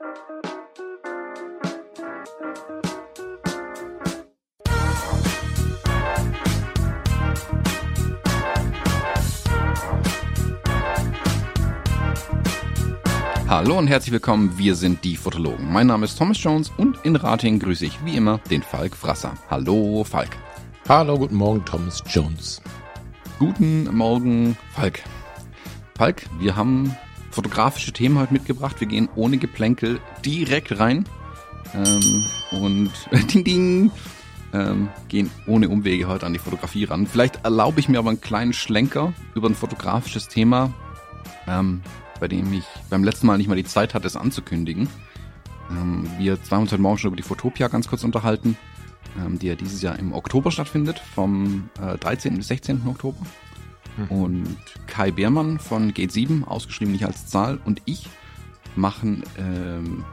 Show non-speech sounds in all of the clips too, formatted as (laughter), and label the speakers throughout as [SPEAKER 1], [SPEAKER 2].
[SPEAKER 1] Hallo und herzlich willkommen, wir sind die Fotologen. Mein Name ist Thomas Jones und in Rating grüße ich wie immer den Falk Frasser. Hallo Falk.
[SPEAKER 2] Hallo, guten Morgen, Thomas Jones.
[SPEAKER 1] Guten Morgen, Falk. Falk, wir haben fotografische Themen heute mitgebracht. Wir gehen ohne Geplänkel direkt rein. Ähm, und (laughs) ding ding. Ähm, gehen ohne Umwege heute an die Fotografie ran. Vielleicht erlaube ich mir aber einen kleinen Schlenker über ein fotografisches Thema, ähm, bei dem ich beim letzten Mal nicht mal die Zeit hatte, es anzukündigen. Ähm, wir zwei uns heute Morgen schon über die Fotopia ganz kurz unterhalten, ähm, die ja dieses Jahr im Oktober stattfindet, vom äh, 13. bis 16. Oktober. Und Kai Beermann von Gate 7, ausgeschrieben nicht als Zahl, und ich machen ähm,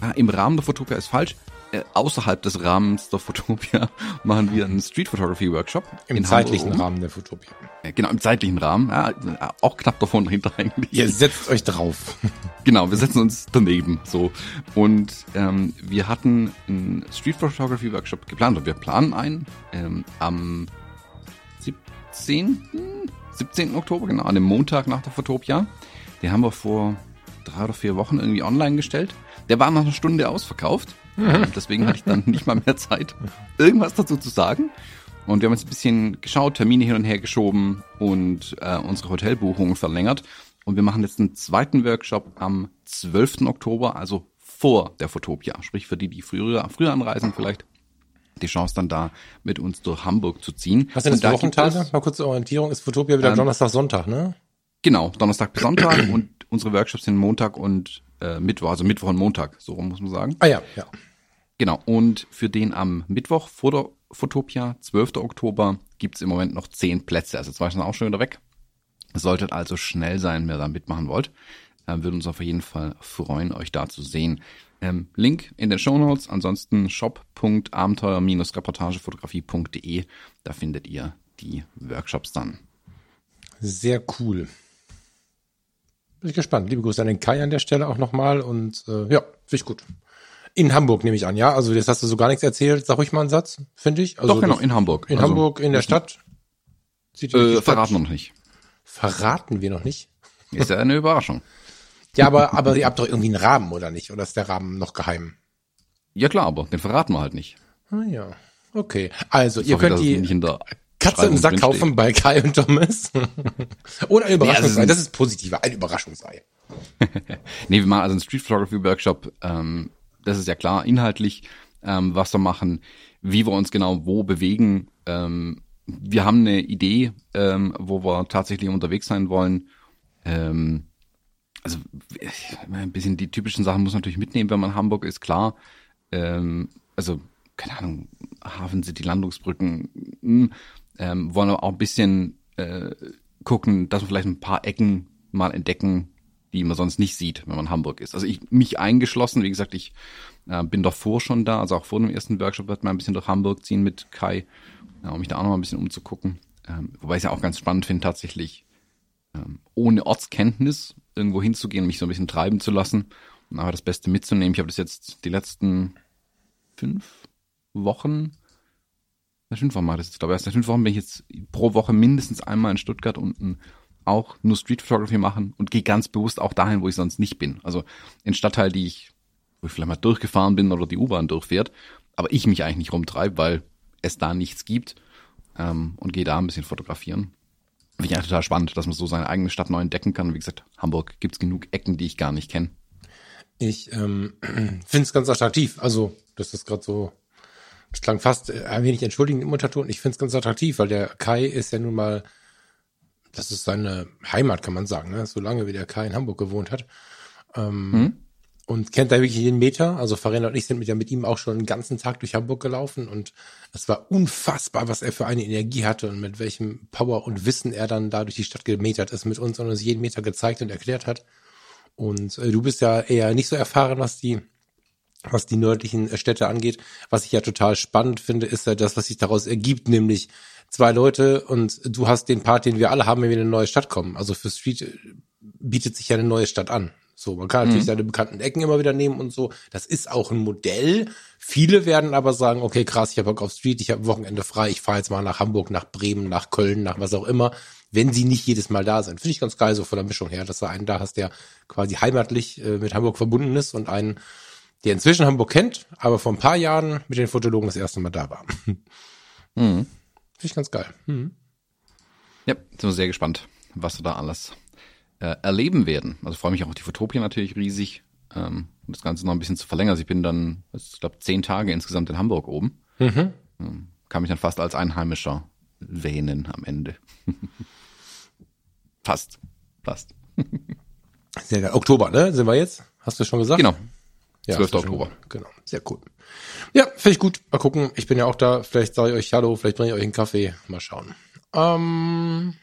[SPEAKER 1] ah, im Rahmen der Fotopia ist falsch. Äh, außerhalb des Rahmens der Fotopia (laughs) machen wir einen Street Photography Workshop.
[SPEAKER 2] Im
[SPEAKER 1] in
[SPEAKER 2] zeitlichen
[SPEAKER 1] Hamburg.
[SPEAKER 2] Rahmen der Fotopia.
[SPEAKER 1] Äh, Genau, im zeitlichen Rahmen. Ja, äh, auch knapp davon dahinter (laughs) eigentlich.
[SPEAKER 2] Ihr setzt euch drauf. (laughs)
[SPEAKER 1] Genau, wir setzen uns daneben so. Und ähm, wir hatten einen Street Photography Workshop geplant. Und wir planen einen ähm, am 17. 17. Oktober, genau, an dem Montag nach der Fotopia. Den haben wir vor drei oder vier Wochen irgendwie online gestellt. Der war nach einer Stunde ausverkauft. Ähm, Deswegen hatte ich dann nicht mal mehr Zeit, irgendwas dazu zu sagen. Und wir haben jetzt ein bisschen geschaut, Termine hin und her geschoben und äh, unsere Hotelbuchungen verlängert. Und wir machen jetzt einen zweiten Workshop am 12. Oktober, also vor der Fotopia. Sprich für die, die früher, früher anreisen vielleicht, die Chance dann da mit uns durch Hamburg zu ziehen.
[SPEAKER 2] Was sind das
[SPEAKER 1] da
[SPEAKER 2] Wochentage?
[SPEAKER 1] es-
[SPEAKER 2] Mal kurze Orientierung. Ist Fotopia wieder
[SPEAKER 1] Ähm,
[SPEAKER 2] Donnerstag, Sonntag, ne?
[SPEAKER 1] Genau, Donnerstag bis Sonntag (clears throat) und unsere Workshops sind Montag und äh, Mittwoch, also Mittwoch und Montag, so rum muss man sagen.
[SPEAKER 2] Ah ja, ja.
[SPEAKER 1] Genau, und für den am Mittwoch vor der Fotopia, 12. Oktober, gibt's im Moment noch 10 Plätze. Also zwei sind auch schon wieder weg. Solltet also schnell sein, wer da mitmachen wollt. Ähm, würde uns auf jeden Fall freuen, euch da zu sehen. Ähm, Link in den Show Notes. Ansonsten shop.abenteuer-reportagefotografie.de. Da findet ihr die Workshops dann.
[SPEAKER 2] Sehr cool. Bin ich gespannt. Liebe Grüße an den Kai an der Stelle auch nochmal und äh, ja, finde ich gut. In Hamburg nehme ich an, ja. Also jetzt hast du so gar nichts erzählt. Sag ruhig mal einen Satz, finde ich. Also
[SPEAKER 1] Doch, genau, in Hamburg.
[SPEAKER 2] In
[SPEAKER 1] Also,
[SPEAKER 2] Hamburg, in der Stadt.
[SPEAKER 1] Äh,
[SPEAKER 2] Stadt-
[SPEAKER 1] verraten wir noch nicht.
[SPEAKER 2] Verraten wir noch nicht.
[SPEAKER 1] Ist ja eine Überraschung. (laughs)
[SPEAKER 2] Ja, aber, aber ihr habt doch irgendwie einen Rahmen, oder nicht? Oder ist der Rahmen noch geheim?
[SPEAKER 1] Ja klar, aber den verraten wir halt nicht.
[SPEAKER 2] Ah ja. Okay. Also, ihr
[SPEAKER 1] Sorry,
[SPEAKER 2] könnt
[SPEAKER 1] dass es
[SPEAKER 2] die Katze im Sack kaufen bei Kai und Thomas. (laughs) Oder ein Überraschungsei.
[SPEAKER 1] also-
[SPEAKER 2] das ist positiver, ein Überraschungsei. (laughs)
[SPEAKER 1] Nee, wir machen also einen Street Photography Workshop. Ähm, das ist ja klar, inhaltlich, ähm, was wir machen, wie wir uns genau wo bewegen. Ähm, wir haben eine Idee, ähm, wo wir tatsächlich unterwegs sein wollen. Ähm, also ein bisschen die typischen Sachen muss man natürlich mitnehmen, wenn man Hamburg ist, klar. Ähm, also, keine Ahnung, Hafen City, Landungsbrücken, mh, ähm, wollen aber auch ein bisschen äh, gucken, dass wir vielleicht ein paar Ecken mal entdecken, die man sonst nicht sieht, wenn man Hamburg ist. Also ich mich eingeschlossen, wie gesagt, ich äh, bin davor schon da, also auch vor dem ersten Workshop wird man ein bisschen durch Hamburg ziehen mit Kai, ja, um mich da auch noch ein bisschen umzugucken. Ähm, wobei ich es ja auch ganz spannend finde, tatsächlich ähm, ohne Ortskenntnis irgendwo hinzugehen, mich so ein bisschen treiben zu lassen und aber das Beste mitzunehmen. Ich habe das jetzt die letzten fünf Wochen, seit fünf Wochen ich das jetzt, glaube ich, erst seit fünf Wochen bin ich jetzt pro Woche mindestens einmal in Stuttgart unten auch nur Street Photography machen und gehe ganz bewusst auch dahin, wo ich sonst nicht bin. Also in Stadtteil, die ich, wo ich vielleicht mal durchgefahren bin oder die U-Bahn durchfährt, aber ich mich eigentlich nicht rumtreibe, weil es da nichts gibt ähm, und gehe da ein bisschen fotografieren. Finde ich eigentlich total spannend, dass man so seine eigene Stadt neu entdecken kann. Wie gesagt, Hamburg gibt's genug Ecken, die ich gar nicht kenne.
[SPEAKER 2] Ich ähm, (clears throat) finde es ganz attraktiv. Also, das ist gerade so, das klang fast äh, ein wenig entschuldigend im Unterton. Ich finde es ganz attraktiv, weil der Kai ist ja nun mal, das ist seine Heimat, kann man sagen, ne? so lange wie der Kai in Hamburg gewohnt hat. Ähm, Und kennt da wirklich jeden Meter. Also Farina und ich sind mit, ja mit ihm auch schon den ganzen Tag durch Hamburg gelaufen und es war unfassbar, was er für eine Energie hatte und mit welchem Power und Wissen er dann da durch die Stadt gemetert ist mit uns und uns jeden Meter gezeigt und erklärt hat. Und äh, du bist ja eher nicht so erfahren, was die was die nördlichen äh, Städte angeht. Was ich ja total spannend finde, ist ja das, was sich daraus ergibt, nämlich zwei Leute und du hast den Part, den wir alle haben, wenn wir in eine neue Stadt kommen. Also für Street äh, bietet sich ja eine neue Stadt an. So, man kann natürlich mhm. seine bekannten Ecken immer wieder nehmen und so. Das ist auch ein Modell. Viele werden aber sagen, okay, krass, ich habe Bock auf Street, ich habe Wochenende frei, ich fahre jetzt mal nach Hamburg, nach Bremen, nach Köln, nach was auch immer, wenn sie nicht jedes Mal da sind. Finde ich ganz geil, so von der Mischung her, dass du einen da hast, der quasi heimatlich äh, mit Hamburg verbunden ist und einen, der inzwischen Hamburg kennt, aber vor ein paar Jahren mit den Fotologen das erste Mal da war. Mhm. Finde ich ganz geil. Mhm.
[SPEAKER 1] Ja, sind wir sehr gespannt, was du da alles äh, erleben werden. Also freue mich auch auf die Fotopia natürlich riesig, ähm, um das Ganze noch ein bisschen zu verlängern. Also ich bin dann, ich glaube, zehn Tage insgesamt in Hamburg oben. Mhm. Ähm, kann mich dann fast als Einheimischer wähnen am Ende. (laughs) fast, fast.
[SPEAKER 2] Sehr geil. Oktober, ne? Sind wir jetzt? Hast du schon gesagt?
[SPEAKER 1] Genau.
[SPEAKER 2] Ja, 12. Oktober. Genau. Sehr cool. Ja, finde ich gut. Mal gucken. Ich bin ja auch da. Vielleicht sage ich euch Hallo, vielleicht bringe ich euch einen Kaffee. Mal schauen. Ähm,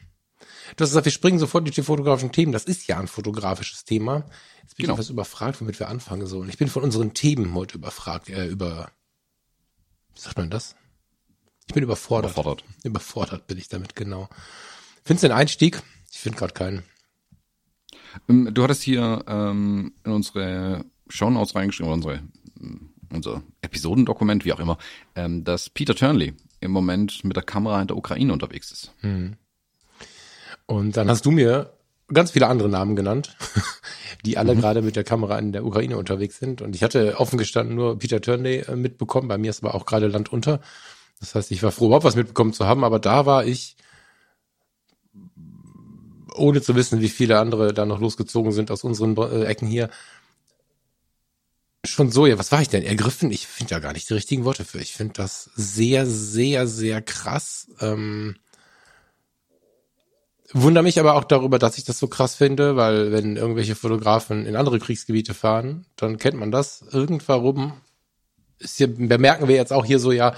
[SPEAKER 2] Du hast gesagt, wir springen sofort durch die fotografischen Themen. Das ist ja ein fotografisches Thema. Jetzt bin genau. ich etwas überfragt, womit wir anfangen sollen. Ich bin von unseren Themen heute überfragt, äh, über, wie sagt man das? Ich bin überfordert. Überfordert. Überfordert bin ich damit, genau. Findest du den Einstieg? Ich finde gerade keinen.
[SPEAKER 1] Ähm, du hattest hier ähm, in unsere Shownotes reingeschrieben, unsere, unser Episodendokument, wie auch immer, ähm, dass Peter Turnley im Moment mit der Kamera in der Ukraine unterwegs ist. Hm.
[SPEAKER 2] Und dann hast du mir ganz viele andere Namen genannt, (laughs) die alle mhm. gerade mit der Kamera in der Ukraine unterwegs sind. Und ich hatte offen gestanden nur Peter Turnley äh, mitbekommen. Bei mir ist aber auch gerade Land unter. Das heißt, ich war froh, überhaupt was mitbekommen zu haben. Aber da war ich, ohne zu wissen, wie viele andere da noch losgezogen sind aus unseren äh, Ecken hier, schon so, ja, was war ich denn? Ergriffen? Ich finde da gar nicht die richtigen Worte für. Ich finde das sehr, sehr, sehr krass. Ähm, Wunder mich aber auch darüber, dass ich das so krass finde, weil wenn irgendwelche Fotografen in andere Kriegsgebiete fahren, dann kennt man das. Irgendwarum ist hier, bemerken wir jetzt auch hier so, ja,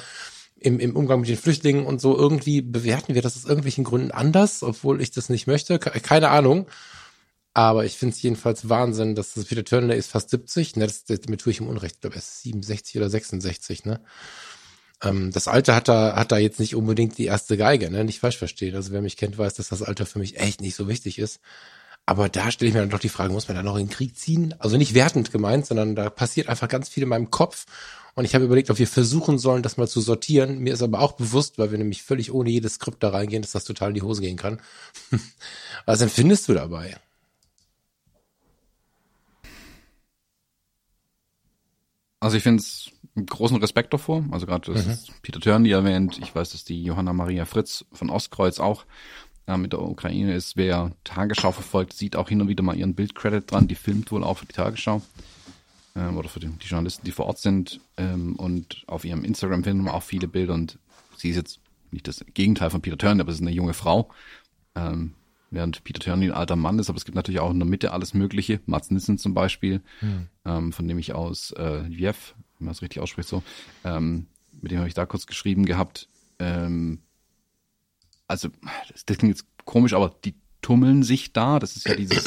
[SPEAKER 2] im, im Umgang mit den Flüchtlingen und so, irgendwie bewerten wir das aus irgendwelchen Gründen anders, obwohl ich das nicht möchte. Keine Ahnung. Aber ich finde es jedenfalls Wahnsinn, dass das Peter Turner ist fast 70, ne, das, damit tue ich im Unrecht, ich glaube, er ist 67 oder 66, ne? Ähm, das Alter hat da, hat da jetzt nicht unbedingt die erste Geige, ne? Nicht falsch verstehen. Also wer mich kennt, weiß, dass das Alter für mich echt nicht so wichtig ist. Aber da stelle ich mir dann doch die Frage, muss man da noch in den Krieg ziehen? Also nicht wertend gemeint, sondern da passiert einfach ganz viel in meinem Kopf. Und ich habe überlegt, ob wir versuchen sollen, das mal zu sortieren. Mir ist aber auch bewusst, weil wir nämlich völlig ohne jedes Skript da reingehen, dass das total in die Hose gehen kann. (laughs) Was empfindest du dabei?
[SPEAKER 1] Also ich finde es großen Respekt davor. Also gerade das mhm. Peter Turney erwähnt. Ich weiß, dass die Johanna Maria Fritz von Ostkreuz auch äh, mit der Ukraine ist. Wer Tagesschau verfolgt, sieht auch hin und wieder mal ihren Bildcredit dran. Die filmt wohl auch für die Tagesschau. Ähm, oder für die, die, Journalisten, die vor Ort sind. Ähm, und auf ihrem Instagram finden wir auch viele Bilder. Und sie ist jetzt nicht das Gegenteil von Peter Turney, aber sie ist eine junge Frau. Ähm, während Peter Turney ein alter Mann ist, aber es gibt natürlich auch in der Mitte alles Mögliche. Mats Nissen zum Beispiel, mhm. ähm, von dem ich aus äh, Lviv wenn man es richtig ausspricht, so. Ähm, mit dem habe ich da kurz geschrieben gehabt. Ähm, also, das, das klingt jetzt komisch, aber die tummeln sich da. Das ist ja dieses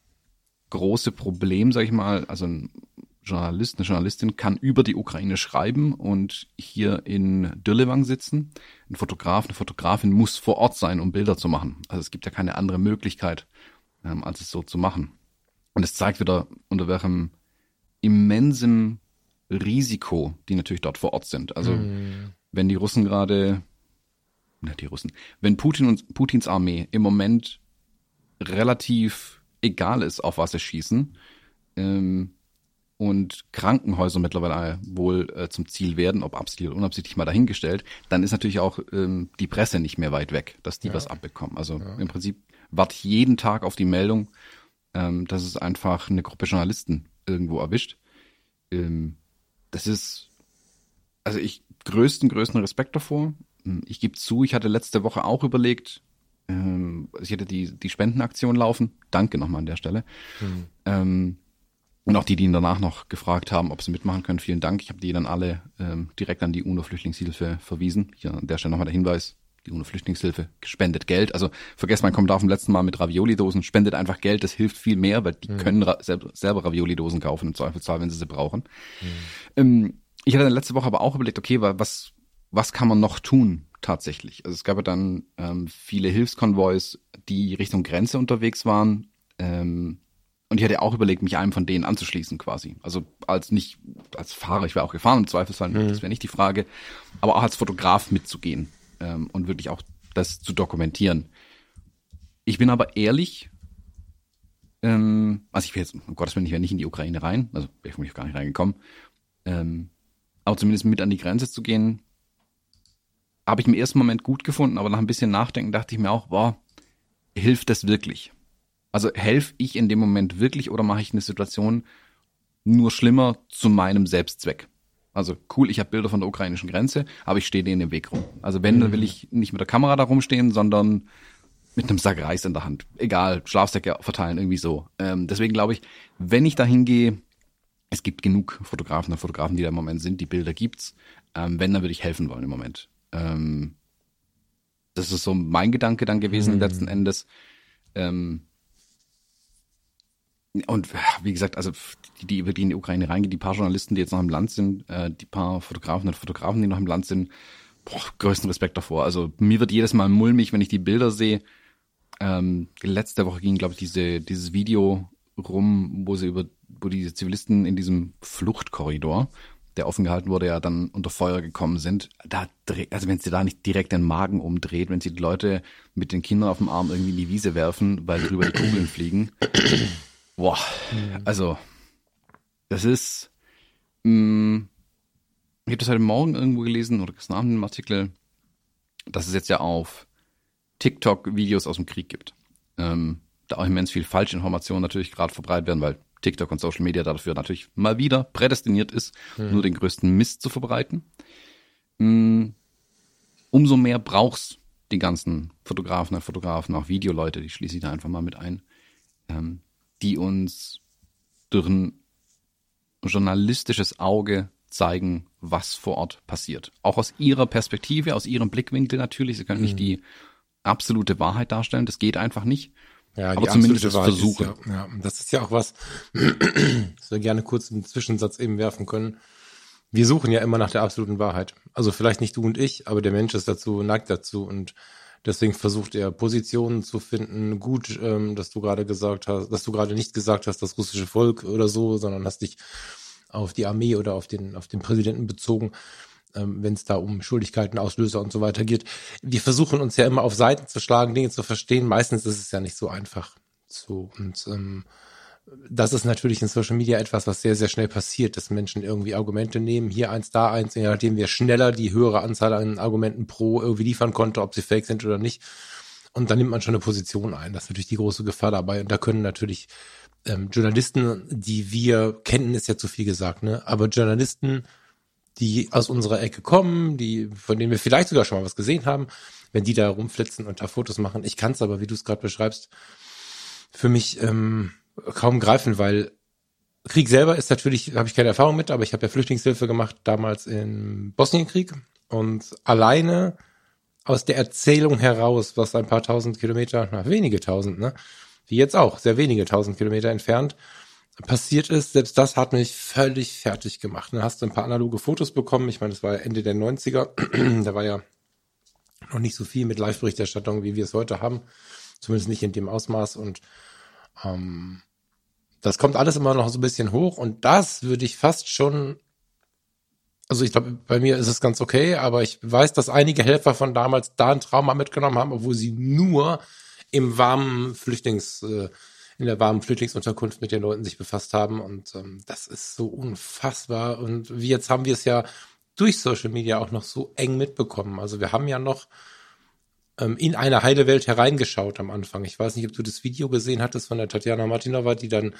[SPEAKER 1] (coughs) große Problem, sag ich mal. Also ein Journalist, eine Journalistin kann über die Ukraine schreiben und hier in Dürlewang sitzen. Ein Fotograf, eine Fotografin muss vor Ort sein, um Bilder zu machen. Also es gibt ja keine andere Möglichkeit, ähm, als es so zu machen. Und es zeigt wieder, unter welchem immensem Risiko, die natürlich dort vor Ort sind. Also mm. wenn die Russen gerade, na die Russen, wenn Putin und Putins Armee im Moment relativ egal ist, auf was sie schießen, ähm, und Krankenhäuser mittlerweile wohl äh, zum Ziel werden, ob absichtlich oder unabsichtlich mal dahingestellt, dann ist natürlich auch ähm, die Presse nicht mehr weit weg, dass die ja. was abbekommen. Also ja. im Prinzip warte ich jeden Tag auf die Meldung, ähm, dass es einfach eine Gruppe Journalisten irgendwo erwischt. Ähm, das ist, also ich größten, größten Respekt davor. Hm, ich gebe zu, ich hatte letzte Woche auch überlegt, ähm, ich hätte die, die Spendenaktion laufen. Danke nochmal an der Stelle. Mhm. Ähm, und auch die, die ihn danach noch gefragt haben, ob sie mitmachen können, vielen Dank. Ich habe die dann alle ähm, direkt an die UNO-Flüchtlingshilfe verwiesen. Hier an der Stelle nochmal der Hinweis, die UNO-Flüchtlingshilfe spendet Geld. Also vergesst mein Kommentar vom letzten Mal mit Ravioli-Dosen. Spendet einfach Geld, das hilft viel mehr, weil die mhm. können ra selber Ravioli-Dosen kaufen im Zweifelsfall, wenn sie sie brauchen. Mhm. Ähm, ich hatte letzte Woche aber auch überlegt, okay, was, was kann man noch tun tatsächlich? Also es gab ja dann ähm, viele Hilfskonvois, die Richtung Grenze unterwegs waren. Ähm, und ich hatte auch überlegt, mich einem von denen anzuschließen quasi. Also als nicht als Fahrer, ich wäre auch gefahren im Zweifelsfall, mhm. das wäre nicht die Frage, aber auch als Fotograf mitzugehen ähm, und wirklich auch das zu dokumentieren. Ich bin aber ehrlich, ähm, also ich will jetzt, um Gottes Willen, ich wäre nicht in die Ukraine rein, also wäre ich mich gar nicht reingekommen, ähm, aber zumindest mit an die Grenze zu gehen, habe ich im ersten Moment gut gefunden, aber nach ein bisschen Nachdenken dachte ich mir auch, boah, hilft das wirklich? Also helfe ich in dem Moment wirklich oder mache ich eine Situation nur schlimmer zu meinem Selbstzweck? Also cool, ich habe Bilder von der ukrainischen Grenze, aber ich stehe denen im Weg rum. Also wenn, dann will mhm. ich nicht mit der Kamera da rumstehen, sondern mit einem Sack Reis in der Hand. Egal, Schlafsäcke verteilen, irgendwie so. Ähm, deswegen glaube ich, wenn ich da hingehe, es gibt genug Fotografen und Fotografen, die da im Moment sind, die Bilder gibt's. Ähm, wenn, dann würde ich helfen wollen im Moment. Ähm, das ist so mein Gedanke dann gewesen mhm. letzten Endes. Ähm, und wie gesagt, also die, die wirklich in die Ukraine reingehen, die paar Journalisten, die jetzt noch im Land sind, äh, die paar Fotografen und Fotografen, die noch im Land sind, boah, größten Respekt davor. Also mir wird jedes Mal mulmig, wenn ich die Bilder sehe. Ähm, letzte Woche ging, glaube ich, diese, dieses Video rum, wo sie über, wo diese Zivilisten in diesem Fluchtkorridor, der offen gehalten wurde, ja dann unter Feuer gekommen sind. Da also wenn sie da nicht direkt den Magen umdreht, wenn sie die Leute mit den Kindern auf dem Arm irgendwie in die Wiese werfen, weil drüber die Kugeln fliegen. Boah, mhm. also das ist. Mh, mm, ich habe das heute Morgen irgendwo gelesen oder gestern Abend im Artikel, dass es jetzt ja auf TikTok Videos aus dem Krieg gibt. Ähm, da auch immens viel Falschinformationen natürlich gerade verbreitet werden, weil TikTok und Social Media dafür natürlich mal wieder prädestiniert ist, mhm. nur den größten Mist zu verbreiten. Mhm. Umso mehr brauchst die ganzen Fotografen und Fotografen, auch Videoleute, die schließe ich da einfach mal mit ein, ähm, die uns durch ein journalistisches Auge zeigen, was vor Ort passiert. Auch aus ihrer Perspektive, aus ihrem Blickwinkel natürlich. Sie können mhm. nicht die absolute Wahrheit darstellen, das geht einfach nicht.
[SPEAKER 2] Ja, aber zumindest es versuchen. Ist, ja, ja, das ist ja auch was, (clears throat) was wir gerne kurz einen Zwischensatz eben werfen können. Wir suchen ja immer nach der absoluten Wahrheit. Also vielleicht nicht du und ich, aber der Mensch ist dazu, neigt dazu und Deswegen versucht er Positionen zu finden. Gut, ähm, dass du gerade gesagt hast, dass du gerade nicht gesagt hast, das russische Volk oder so, sondern hast dich auf die Armee oder auf den, auf den Präsidenten bezogen, ähm, wenn es da um Schuldigkeiten, Auslöser und so weiter geht. Wir versuchen uns ja immer auf Seiten zu schlagen, Dinge zu verstehen. Meistens ist es ja nicht so einfach. So und ähm, das ist natürlich in Social Media etwas, was sehr, sehr schnell passiert, dass Menschen irgendwie Argumente nehmen, hier eins, da eins, je nachdem wir schneller die höhere Anzahl an Argumenten pro irgendwie liefern konnte, ob sie fake sind oder nicht. Und dann nimmt man schon eine Position ein. Das ist natürlich die große Gefahr dabei. Und da können natürlich ähm, Journalisten, die wir kennen, ist ja zu viel gesagt, ne? Aber Journalisten, die aus unserer Ecke kommen, die, von denen wir vielleicht sogar schon mal was gesehen haben, wenn die da rumflitzen und da Fotos machen. Ich kann es aber, wie du es gerade beschreibst, für mich ähm, kaum greifen, weil Krieg selber ist natürlich, habe ich keine Erfahrung mit, aber ich habe ja Flüchtlingshilfe gemacht damals im Bosnienkrieg und alleine aus der Erzählung heraus, was ein paar tausend Kilometer, na, wenige tausend, ne, wie jetzt auch, sehr wenige tausend Kilometer entfernt, passiert ist, selbst das hat mich völlig fertig gemacht. Dann hast du ein paar analoge Fotos bekommen. Ich meine, das war Ende der 90er. (clears throat) da war ja noch nicht so viel mit Live-Berichterstattung, wie wir es heute haben. Zumindest nicht in dem Ausmaß. Und ähm, das kommt alles immer noch so ein bisschen hoch und das würde ich fast schon, also ich glaube, bei mir ist es ganz okay, aber ich weiß, dass einige Helfer von damals da ein Trauma mitgenommen haben, obwohl sie nur im warmen Flüchtlings, äh, in der warmen Flüchtlingsunterkunft mit den Leuten sich befasst haben und ähm, das ist so unfassbar und wie jetzt haben wir es ja durch Social Media auch noch so eng mitbekommen. Also wir haben ja noch in eine heile Welt hereingeschaut am Anfang. Ich weiß nicht, ob du das Video gesehen hattest von der Tatjana Martinova, die dann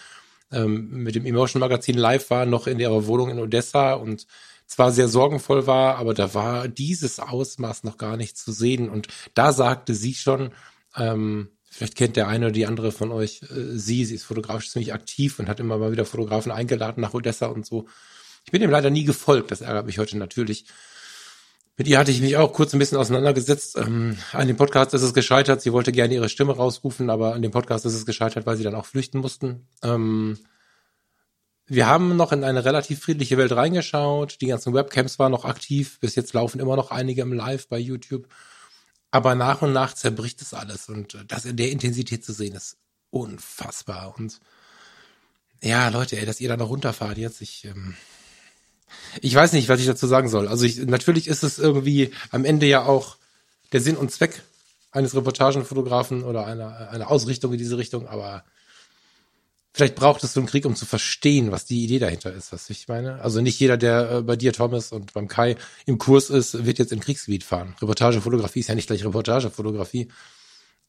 [SPEAKER 2] ähm, mit dem Emotion Magazin live war, noch in ihrer Wohnung in Odessa und zwar sehr sorgenvoll war, aber da war dieses Ausmaß noch gar nicht zu sehen. Und da sagte sie schon, ähm, vielleicht kennt der eine oder die andere von euch äh, sie, sie ist fotografisch ziemlich aktiv und hat immer mal wieder Fotografen eingeladen nach Odessa und so. Ich bin ihm leider nie gefolgt, das ärgert mich heute natürlich. Mit ihr hatte ich mich auch kurz ein bisschen auseinandergesetzt. Ähm, an dem Podcast ist es gescheitert. Sie wollte gerne ihre Stimme rausrufen, aber an dem Podcast ist es gescheitert, weil sie dann auch flüchten mussten. Ähm, wir haben noch in eine relativ friedliche Welt reingeschaut. Die ganzen Webcams waren noch aktiv. Bis jetzt laufen immer noch einige im Live bei YouTube. Aber nach und nach zerbricht es alles. Und das in der Intensität zu sehen, ist unfassbar. Und ja, Leute, ey, dass ihr da noch runterfahrt jetzt, ich, ähm, ich weiß nicht, was ich dazu sagen soll. Also ich, natürlich ist es irgendwie am Ende ja auch der Sinn und Zweck eines Reportagenfotografen oder einer, einer Ausrichtung in diese Richtung, aber vielleicht braucht es so einen Krieg, um zu verstehen, was die Idee dahinter ist, was ich meine. Also nicht jeder, der äh, bei dir, Thomas, und beim Kai im Kurs ist, wird jetzt in Kriegsgebiet fahren. Reportagefotografie ist ja nicht gleich Reportagefotografie.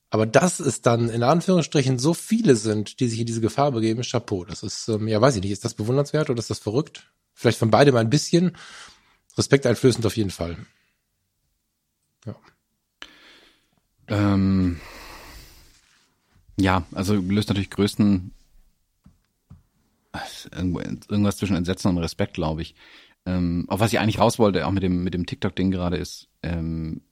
[SPEAKER 2] Aber dass es dann in Anführungsstrichen so viele sind, die sich in diese Gefahr begeben, Chapeau. Das ist, ähm, ja, weiß ich nicht, ist das bewundernswert oder ist das verrückt? Vielleicht von beidem ein bisschen. Respekt einflößend auf jeden Fall.
[SPEAKER 1] Ja. Ähm, ja, also löst natürlich größten irgendwas zwischen Entsetzen und Respekt, glaube ich. Ähm, auf was ich eigentlich raus wollte, auch mit dem, mit dem TikTok-Ding gerade ist, ähm,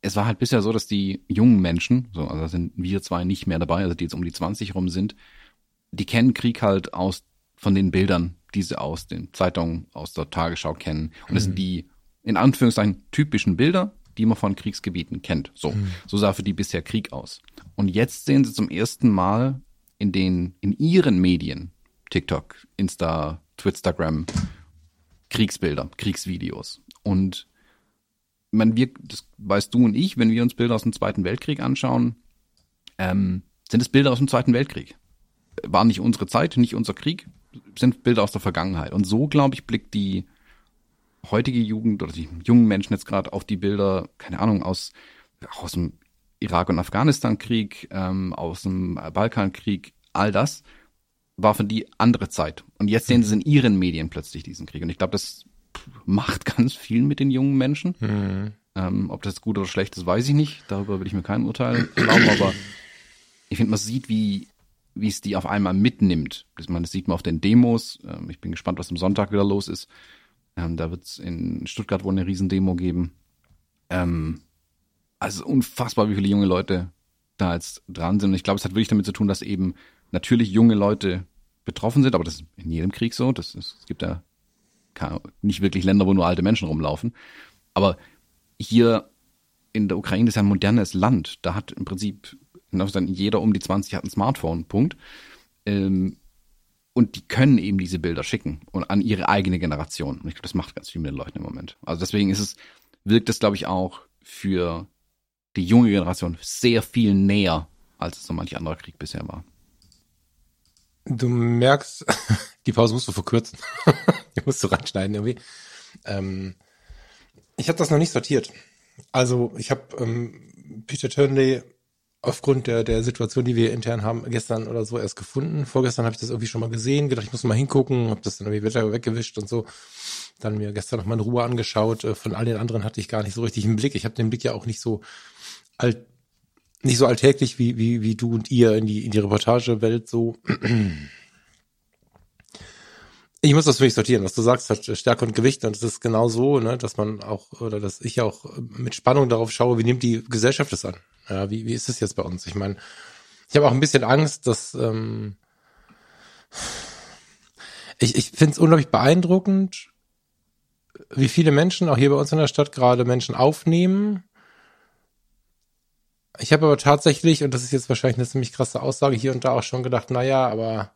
[SPEAKER 1] es war halt bisher so, dass die jungen Menschen, so, also sind wir zwei nicht mehr dabei, also die jetzt um die 20 rum sind, die kennen Krieg halt aus von den Bildern, die sie aus den Zeitungen, aus der Tagesschau kennen. Und mhm. das sind mhm. die, in Anführungszeichen, typischen Bilder, die man von Kriegsgebieten kennt. So, mhm. so sah für die bisher Krieg aus. Und jetzt sehen sie zum ersten Mal in den, in ihren Medien, TikTok, Insta, Twitstagram, Kriegsbilder, Kriegsvideos. Und man, wir, das weißt du und ich, wenn wir uns Bilder aus dem Zweiten Weltkrieg anschauen, ähm, sind es Bilder aus dem Zweiten Weltkrieg. War nicht unsere Zeit, nicht unser Krieg, sind Bilder aus der Vergangenheit. Und so, glaube ich, blickt die heutige Jugend oder die jungen Menschen jetzt gerade auf die Bilder, keine Ahnung, aus, aus dem Irak- und Afghanistan-Krieg, ähm, aus dem Balkankrieg, all das war für die andere Zeit. Und jetzt sehen sie in ihren Medien plötzlich diesen Krieg. Und ich glaube, das macht (laughs) ganz viel mit den jungen Menschen. Mhm. Ähm, ob das gut oder schlecht ist, weiß ich nicht. Darüber will ich mir kein Urteil erlauben, aber ich finde, man sieht, wie, wie es die auf einmal mitnimmt. Das, man, das sieht man auf den Demos. Ähm, ich bin gespannt, was am Sonntag wieder los ist. Ähm, da wird es in Stuttgart wohl eine Riesendemo geben. Ähm, also unfassbar, wie viele junge Leute da jetzt dran sind. Und ich glaube, es hat wirklich damit zu tun, dass eben natürlich junge Leute betroffen sind, aber das ist in jedem Krieg so. Das ist, es gibt ja nicht wirklich Länder, wo nur alte Menschen rumlaufen. Aber hier in der Ukraine ist ja ein modernes Land. Da hat im Prinzip jeder um die 20 hat ein Smartphone, Punkt. Ähm, und die können eben diese Bilder schicken und an ihre eigene Generation. Und ich glaube, das macht ganz viel mit den Leuten im Moment. Also deswegen ist es, wirkt es, glaube ich, auch für die junge Generation sehr viel näher, als es so manch anderer Krieg bisher war.
[SPEAKER 2] Du merkst, (laughs) die Pause musst du verkürzen. (laughs) die musst du reinschneiden irgendwie. Ähm, ich habe das noch nicht sortiert. Also ich habe ähm, Peter Turnley aufgrund der, der Situation, die wir intern haben, gestern oder so erst gefunden. Vorgestern habe ich das irgendwie schon mal gesehen, gedacht, ich muss mal hingucken, habe das dann irgendwie wieder weggewischt und so. Dann mir gestern noch mal in Ruhe angeschaut. Äh, von all den anderen hatte ich gar nicht so richtig einen Blick. Ich habe den Blick ja auch nicht so alt, nicht so alltäglich wie, wie, wie du und ihr in die, in die Reportagewelt so. Ich muss das für mich sortieren. Was du sagst, hat Stärke und Gewicht. Und es ist genau so, ne, dass man auch, oder dass ich auch mit Spannung darauf schaue, wie nimmt die Gesellschaft es an? Ja, wie, wie ist es jetzt bei uns? Ich meine, ich habe auch ein bisschen Angst, dass ähm, ich, ich finde es unglaublich beeindruckend, wie viele Menschen auch hier bei uns in der Stadt gerade Menschen aufnehmen. Ich habe aber tatsächlich, und das ist jetzt wahrscheinlich eine ziemlich krasse Aussage, hier und da auch schon gedacht, na ja, aber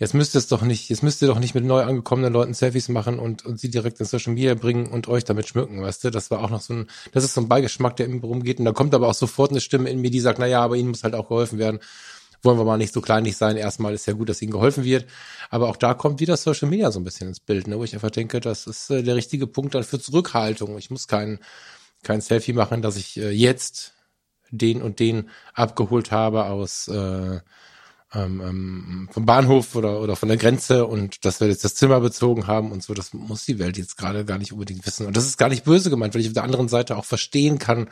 [SPEAKER 2] jetzt müsst ihr es doch nicht, jetzt müsst ihr doch nicht mit neu angekommenen Leuten Selfies machen und, und sie direkt in Social Media bringen und euch damit schmücken, weißt du? Das war auch noch so ein, das ist so ein Beigeschmack, der immer rumgeht. Und da kommt aber auch sofort eine Stimme in mir, die sagt, na ja, aber ihnen muss halt auch geholfen werden. Wollen wir mal nicht so kleinlich sein. Erstmal ist ja gut, dass ihnen geholfen wird. Aber auch da kommt wieder Social Media so ein bisschen ins Bild, ne? wo ich einfach denke, das ist äh, der richtige Punkt dann für Zurückhaltung. Ich muss kein, kein Selfie machen, dass ich äh, jetzt den und den abgeholt habe aus äh, ähm, ähm, vom Bahnhof oder, oder von der Grenze und dass wir jetzt das Zimmer bezogen haben und so, das muss die Welt jetzt gerade gar nicht unbedingt wissen. Und das ist gar nicht böse gemeint, weil ich auf der anderen Seite auch verstehen kann,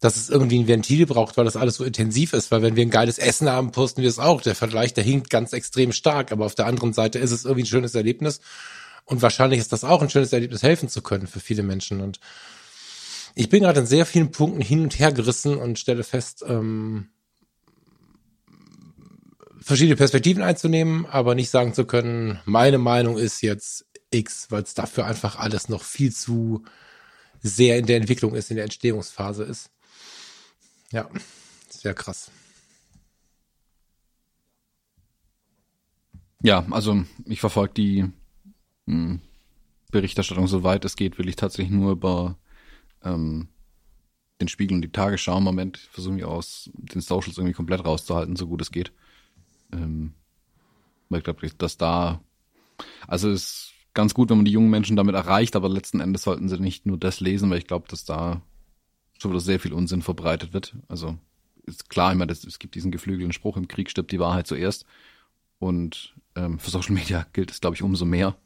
[SPEAKER 2] dass es irgendwie ein Ventil braucht, weil das alles so intensiv ist. Weil wenn wir ein geiles Essen haben, posten wir es auch. Der Vergleich, der hinkt ganz extrem stark. Aber auf der anderen Seite ist es irgendwie ein schönes Erlebnis. Und wahrscheinlich ist das auch ein schönes Erlebnis, helfen zu können für viele Menschen. Und ich bin gerade in sehr vielen Punkten hin und her gerissen und stelle fest, ähm, verschiedene Perspektiven einzunehmen, aber nicht sagen zu können, meine Meinung ist jetzt X, weil es dafür einfach alles noch viel zu sehr in der Entwicklung ist, in der Entstehungsphase ist. Ja, sehr krass.
[SPEAKER 1] Ja, also ich verfolge die hm, Berichterstattung, soweit es geht, will ich tatsächlich nur über ähm, den Spiegel und die Tagesschau im Moment. versuche mich aus den Socials irgendwie komplett rauszuhalten, so gut es geht. Ähm, weil ich glaube, dass da, also es ist ganz gut, wenn man die jungen Menschen damit erreicht, aber letzten Endes sollten sie nicht nur das lesen, weil ich glaube, dass da schon wieder sehr viel Unsinn verbreitet wird. Also ist klar immer, dass es gibt diesen geflügelten Spruch, im Krieg stirbt die Wahrheit zuerst. Und ähm, für Social Media gilt es, glaube ich, umso mehr.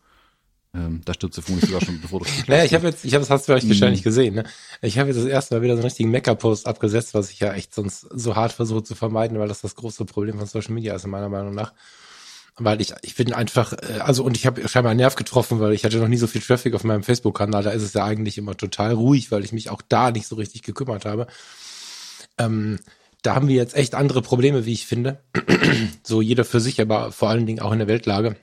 [SPEAKER 1] Ähm, da stürzt der Fuß sogar schon, bevor
[SPEAKER 2] du Naja, ich habe jetzt, ich habe das hast du vielleicht mm. wahrscheinlich gesehen, ne? Ich habe jetzt das erste Mal wieder so einen richtigen Mecker-Post abgesetzt, was ich ja echt sonst so hart versuche zu vermeiden, weil das das große Problem von Social Media ist, meiner Meinung nach. Weil ich, ich bin einfach, äh, also und ich habe scheinbar einen Nerv getroffen, weil ich hatte noch nie so viel Traffic auf meinem Facebook-Kanal. Da ist es ja eigentlich immer total ruhig, weil ich mich auch da nicht so richtig gekümmert habe. Ähm, da haben wir jetzt echt andere Probleme, wie ich finde. (clears throat) so jeder für sich, aber vor allen Dingen auch in der Weltlage.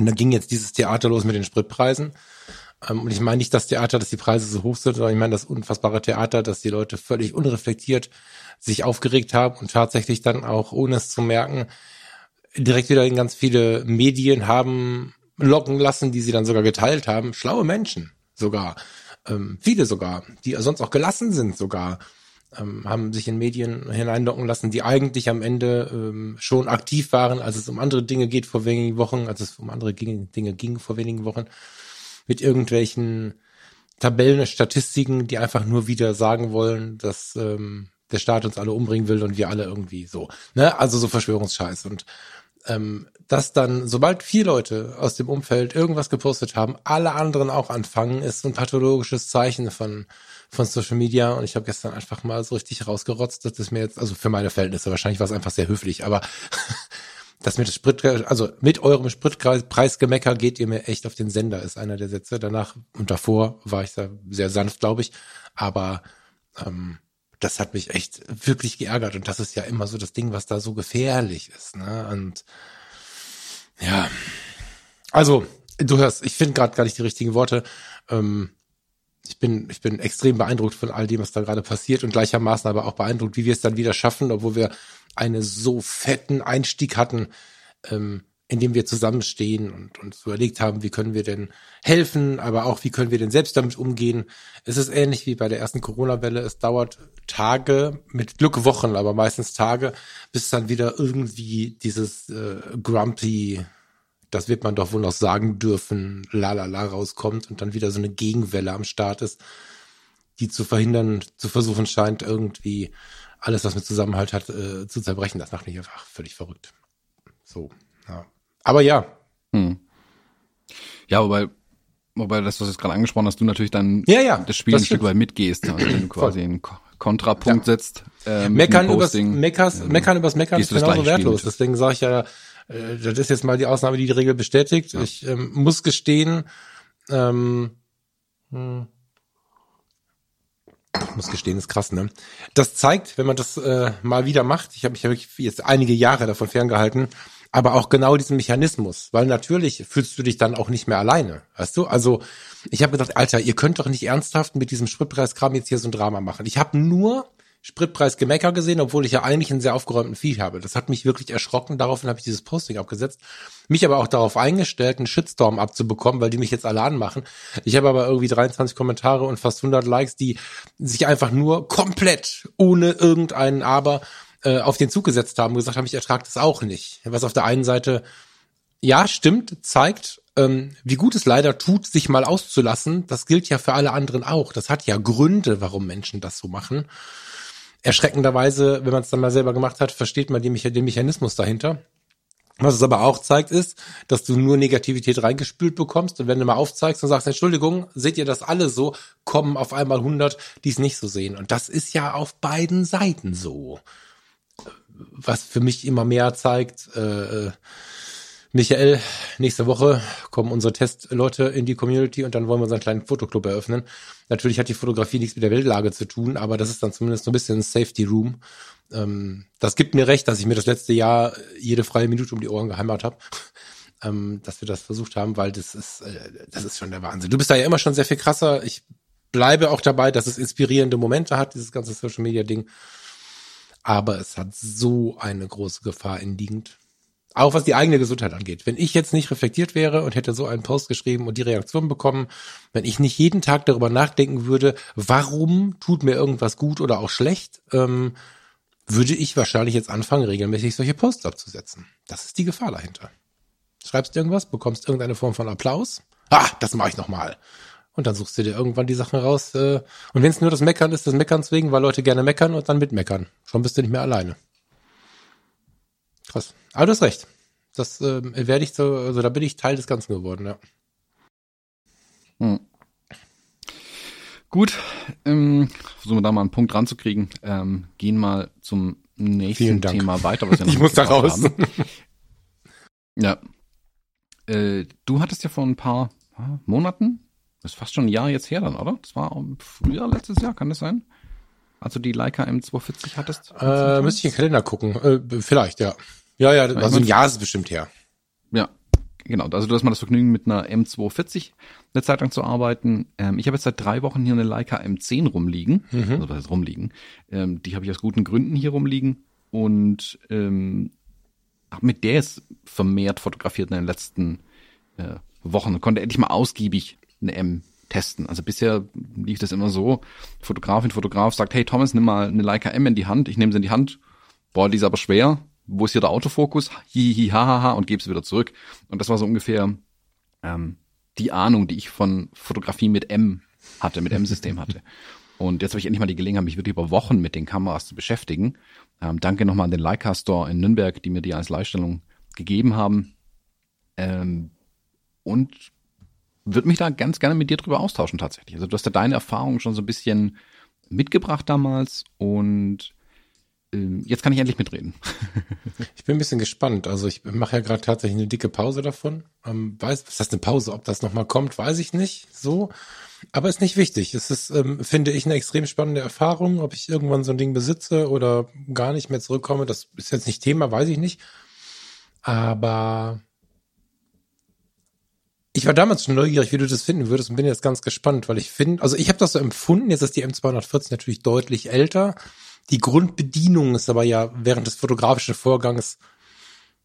[SPEAKER 2] Und dann ging jetzt dieses Theater los mit den Spritpreisen. Ähm, und ich meine nicht das Theater, dass die Preise so hoch sind, sondern ich meine das unfassbare Theater, dass die Leute völlig unreflektiert sich aufgeregt haben und tatsächlich dann auch, ohne es zu merken, direkt wieder in ganz viele Medien haben locken lassen, die sie dann sogar geteilt haben. Schlaue Menschen sogar. Ähm, viele sogar, die sonst auch gelassen sind sogar ähm, haben sich in Medien hineinlocken lassen, die eigentlich am Ende ähm, schon aktiv waren, als es um andere Dinge geht vor wenigen Wochen, als es um andere Dinge ging vor wenigen Wochen, mit irgendwelchen Tabellen, Statistiken, die einfach nur wieder sagen wollen, dass ähm, der Staat uns alle umbringen will und wir alle irgendwie so. Ne? Also so Verschwörungsscheiß. Und ähm, dass dann, sobald vier Leute aus dem Umfeld irgendwas gepostet haben, alle anderen auch anfangen, ist ein pathologisches Zeichen von von Social Media und ich habe gestern einfach mal so richtig rausgerotzt, dass das mir jetzt, also für meine Verhältnisse, wahrscheinlich war es einfach sehr höflich, aber (laughs) das mit Sprit, also mit eurem Spritpreisgemecker geht ihr mir echt auf den Sender, ist einer der Sätze. Danach und davor war ich da sehr sanft, glaube ich. Aber ähm, das hat mich echt wirklich geärgert. Und das ist ja immer so das Ding, was da so gefährlich ist. Ne? Und ja, also du hörst, ich finde gerade gar nicht die richtigen Worte. Ähm, ich bin, ich bin extrem beeindruckt von all dem, was da gerade passiert und gleichermaßen aber auch beeindruckt, wie wir es dann wieder schaffen, obwohl wir einen so fetten Einstieg hatten, ähm, in dem wir zusammenstehen und uns überlegt haben, wie können wir denn helfen, aber auch wie können wir denn selbst damit umgehen. Es ist ähnlich wie bei der ersten Corona-Welle. Es dauert Tage, mit Glück Wochen, aber meistens Tage, bis dann wieder irgendwie dieses äh, grumpy das wird man doch wohl noch sagen dürfen, la la la rauskommt und dann wieder so eine Gegenwelle am Start ist, die zu verhindern, zu versuchen scheint, irgendwie alles, was mit Zusammenhalt hat, äh, zu zerbrechen. Das macht mich einfach völlig verrückt. So, ja. Aber ja. Hm.
[SPEAKER 1] Ja, wobei, wobei das, was du jetzt gerade angesprochen hast, du natürlich dann
[SPEAKER 2] ja, ja,
[SPEAKER 1] das Spiel das ein Stück weit mitgehst, also wenn du quasi einen Kontrapunkt ja. setzt.
[SPEAKER 2] Äh, meckern, übers, Meckers, meckern übers Meckern ist genauso wertlos. Deswegen sage ich ja, äh, das ist jetzt mal die Ausnahme, die die Regel bestätigt. Ja. Ich ähm, muss gestehen, ähm, hm, ich muss gestehen, ist krass, ne? Das zeigt, wenn man das äh, mal wieder macht, ich habe mich ja wirklich jetzt einige Jahre davon ferngehalten, aber auch genau diesen Mechanismus, weil natürlich fühlst du dich dann auch nicht mehr alleine, weißt du? Also ich habe gedacht, Alter, ihr könnt doch nicht ernsthaft mit diesem Spritpreiskram jetzt hier so ein Drama machen. Ich habe nur Spritpreis-Gemecker gesehen, obwohl ich ja eigentlich einen sehr aufgeräumten Feed habe. Das hat mich wirklich erschrocken. Daraufhin habe ich dieses Posting abgesetzt. Mich aber auch darauf eingestellt, einen Shitstorm abzubekommen, weil die mich jetzt alle anmachen. Ich habe aber irgendwie 23 Kommentare und fast 100 Likes, die sich einfach nur komplett ohne irgendeinen Aber äh, auf den Zug gesetzt haben und gesagt haben, ich ertrage das auch nicht. Was auf der einen Seite, ja, stimmt, zeigt, ähm, wie gut es leider tut, sich mal auszulassen. Das gilt ja für alle anderen auch. Das hat ja Gründe, warum Menschen das so machen erschreckenderweise, wenn man es dann mal selber gemacht hat, versteht man den, den Mechanismus dahinter. Was es aber auch zeigt, ist, dass du nur Negativität reingespült bekommst und wenn du mal aufzeigst und sagst, Entschuldigung, seht ihr das alle so, kommen auf einmal 100, die es nicht so sehen. Und das ist ja auf beiden Seiten so. Was für mich immer mehr zeigt, äh, äh Michael, nächste Woche kommen unsere Testleute in die Community und dann wollen wir unseren kleinen Fotoclub eröffnen. Natürlich hat die Fotografie nichts mit der Weltlage zu tun, aber das ist dann zumindest so ein bisschen ein Safety Room. Ähm, das gibt mir recht, dass ich mir das letzte Jahr jede freie Minute um die Ohren geheimert habe. (laughs) Ähm, dass wir das versucht haben, weil das ist, äh, das ist schon der Wahnsinn. Du bist da ja immer schon sehr viel krasser. Ich bleibe auch dabei, dass es inspirierende Momente hat, dieses ganze Social Media Ding. Aber es hat so eine große Gefahr inliegend Auch was die eigene Gesundheit angeht. Wenn ich jetzt nicht reflektiert wäre und hätte so einen Post geschrieben und die Reaktion bekommen, wenn ich nicht jeden Tag darüber nachdenken würde, warum tut mir irgendwas gut oder auch schlecht, ähm, würde ich wahrscheinlich jetzt anfangen, regelmäßig solche Posts abzusetzen. Das ist die Gefahr dahinter. Schreibst irgendwas, bekommst irgendeine Form von Applaus. Ah, das mache ich nochmal. Und dann suchst du dir irgendwann die Sachen raus. Äh, und wenn es nur das Meckern ist, das Meckerns wegen, weil Leute gerne meckern und dann mitmeckern. Schon bist du nicht mehr alleine. Krass. Aber du hast recht. Das äh, werde ich so, also da bin ich Teil des Ganzen geworden, ja.
[SPEAKER 1] Hm. Gut, ähm, versuchen wir da mal einen Punkt ranzukriegen. Ähm, gehen mal zum nächsten Thema weiter.
[SPEAKER 2] Was wir (laughs) ich muss da raus. Haben.
[SPEAKER 1] Ja. Äh, du hattest ja vor ein paar Monaten, das ist fast schon ein Jahr jetzt her dann, oder? Das war früher letztes Jahr, kann das sein? Also die Leica M240 hattest?
[SPEAKER 2] Äh, müsste ich in den Kalender gucken. Äh, vielleicht, ja. Ja, ja, also ein Jahr ist es bestimmt her.
[SPEAKER 1] Ja, genau. Also du hast mal das Vergnügen, mit einer M240 eine Zeit lang zu arbeiten. Ähm, ich habe jetzt seit drei Wochen hier eine Leica M10 rumliegen. Mhm. Also was heißt rumliegen? Ähm, die habe ich aus guten Gründen hier rumliegen. Und ähm, habe mit der jetzt vermehrt fotografiert in den letzten äh, Wochen. Und konnte endlich mal ausgiebig eine M testen. Also bisher lief das immer so, Fotografin, Fotograf sagt, hey Thomas, nimm mal eine Leica M in die Hand. Ich nehme sie in die Hand. Boah, die ist aber schwer. Wo ist hier der Autofokus? Hihihi, hahaha und gebe sie wieder zurück. Und das war so ungefähr ähm, die Ahnung, die ich von Fotografie mit M hatte, mit M-System hatte. (laughs) Und jetzt habe ich endlich mal die Gelegenheit, mich wirklich über Wochen mit den Kameras zu beschäftigen. Ähm, danke nochmal an den Leica Store in Nürnberg, die mir die als Leihstellung gegeben haben. Ähm, und würde mich da ganz gerne mit dir drüber austauschen tatsächlich. Also du hast ja deine Erfahrungen schon so ein bisschen mitgebracht damals und jetzt kann ich endlich mitreden. (laughs)
[SPEAKER 2] ich bin ein bisschen gespannt. Also ich mache ja gerade tatsächlich eine dicke Pause davon. Ähm, weiß, was heißt eine Pause? Ob das nochmal kommt, weiß ich nicht. So. Aber ist nicht wichtig. Es ist, ähm, finde ich, eine extrem spannende Erfahrung. Ob ich irgendwann so ein Ding besitze oder gar nicht mehr zurückkomme, das ist jetzt nicht Thema, weiß ich nicht. Aber ich war damals schon neugierig, wie du das finden würdest und bin jetzt ganz gespannt, weil ich finde, also ich habe das so empfunden, jetzt ist die M240 natürlich deutlich älter. Die Grundbedienung ist aber ja während des fotografischen Vorgangs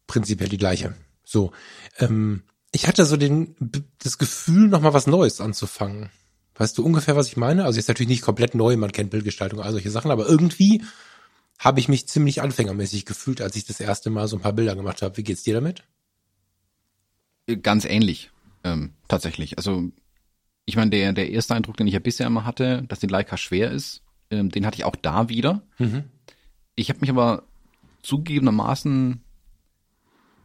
[SPEAKER 2] prinzipiell die gleiche. So, ähm, ich hatte so den das Gefühl, noch mal was Neues anzufangen. Weißt du ungefähr, was ich meine? Also ist natürlich nicht komplett neu, man kennt Bildgestaltung, all solche Sachen, aber irgendwie habe ich mich ziemlich anfängermäßig gefühlt, als ich das erste Mal so ein paar Bilder gemacht habe. Wie geht's dir damit?
[SPEAKER 1] Ganz ähnlich, ähm, tatsächlich. Also ich meine, der, der erste Eindruck, den ich ja bisher immer hatte, dass die Leica schwer ist, ähm, den hatte ich auch da wieder. Mhm. Ich habe mich aber zugegebenermaßen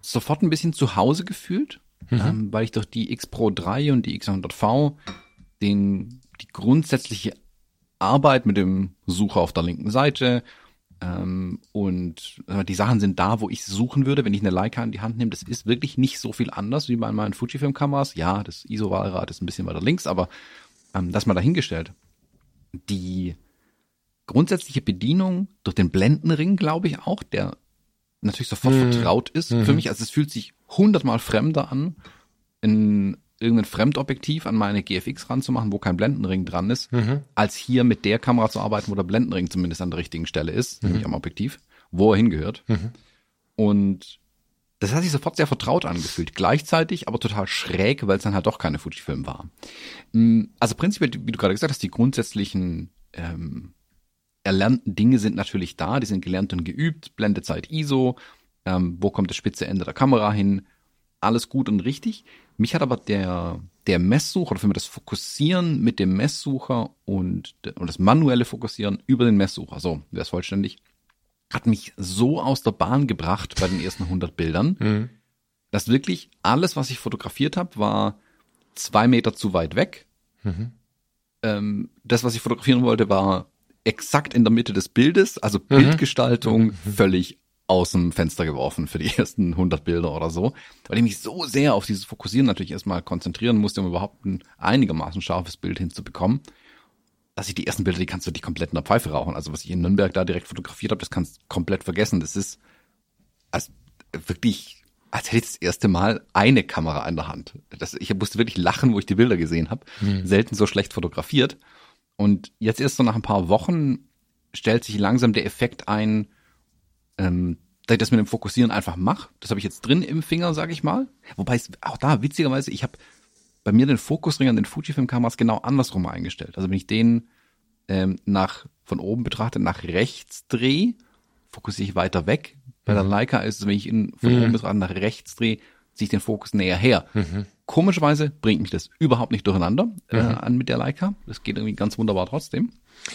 [SPEAKER 1] sofort ein bisschen zu Hause gefühlt, mhm. ähm, weil ich durch die X Pro 3 und die X100V den, die grundsätzliche Arbeit mit dem Sucher auf der linken Seite ähm, und äh, die Sachen sind da, wo ich suchen würde, wenn ich eine Leica in die Hand nehme. Das ist wirklich nicht so viel anders wie bei meinen Fujifilm-Kameras. Ja, das ISO-Wahlrad ist ein bisschen weiter links, aber ähm, das mal dahingestellt. Die grundsätzliche Bedienung durch den Blendenring, glaube ich auch, der natürlich sofort mhm. vertraut ist mhm. für mich. Also es fühlt sich hundertmal fremder an, in irgendein Fremdobjektiv an meine GFX ranzumachen, wo kein Blendenring dran ist, mhm. als hier mit der Kamera zu arbeiten, wo der Blendenring zumindest an der richtigen Stelle ist, mhm. nämlich am Objektiv, wo er hingehört. Mhm. Und das hat sich sofort sehr vertraut angefühlt. Gleichzeitig aber total schräg, weil es dann halt doch keine Fujifilm war. Mm, also prinzipiell, wie du gerade gesagt hast, die grundsätzlichen ähm, erlernten Dinge sind natürlich da, die sind gelernt und geübt, Blendezeit ISO, ähm, wo kommt das spitze Ende der Kamera hin, alles gut und richtig. Mich hat aber der, der Messsucher, oder für mich das Fokussieren mit dem Messsucher und, und das manuelle Fokussieren über den Messsucher, so wäre es vollständig, hat mich so aus der Bahn gebracht bei den ersten 100 Bildern, (laughs) mhm. dass wirklich alles, was ich fotografiert habe, war zwei Meter zu weit weg. Mhm. Ähm, das, was ich fotografieren wollte, war exakt in der Mitte des Bildes, also mhm. Bildgestaltung mhm. völlig aus dem Fenster geworfen für die (laughs) ersten 100 Bilder oder so, weil ich mich so sehr auf dieses Fokussieren natürlich erstmal konzentrieren musste, um überhaupt ein einigermaßen scharfes Bild hinzubekommen, dass ich die ersten Bilder, die kannst du dich komplett in der Pfeife rauchen. Also was ich in Nürnberg da direkt fotografiert habe, das kannst du komplett vergessen. Das ist als wirklich, als hätte ich das erste Mal eine Kamera in der Hand. Das, ich musste wirklich lachen, wo ich die Bilder gesehen habe. Mhm. Selten so schlecht fotografiert. Und jetzt erst so nach ein paar Wochen stellt sich langsam der Effekt ein, ähm, dass ich das mit dem Fokussieren einfach mache. Das habe ich jetzt drin im Finger, sage ich mal. Wobei es auch da witzigerweise, ich habe bei mir den Fokusring an den Fujifilm-Kameras genau andersrum eingestellt. Also wenn ich den ähm, nach von oben betrachte, nach rechts drehe, fokussiere ich weiter weg. Bei der Leica ist es, wenn ich ihn von
[SPEAKER 2] Mhm.
[SPEAKER 1] oben betrachte, nach rechts drehe, ziehe ich den Fokus näher her.
[SPEAKER 2] Mhm.
[SPEAKER 1] Komischerweise bringt mich das überhaupt nicht durcheinander äh, an mit der Leica. Das geht irgendwie ganz wunderbar trotzdem.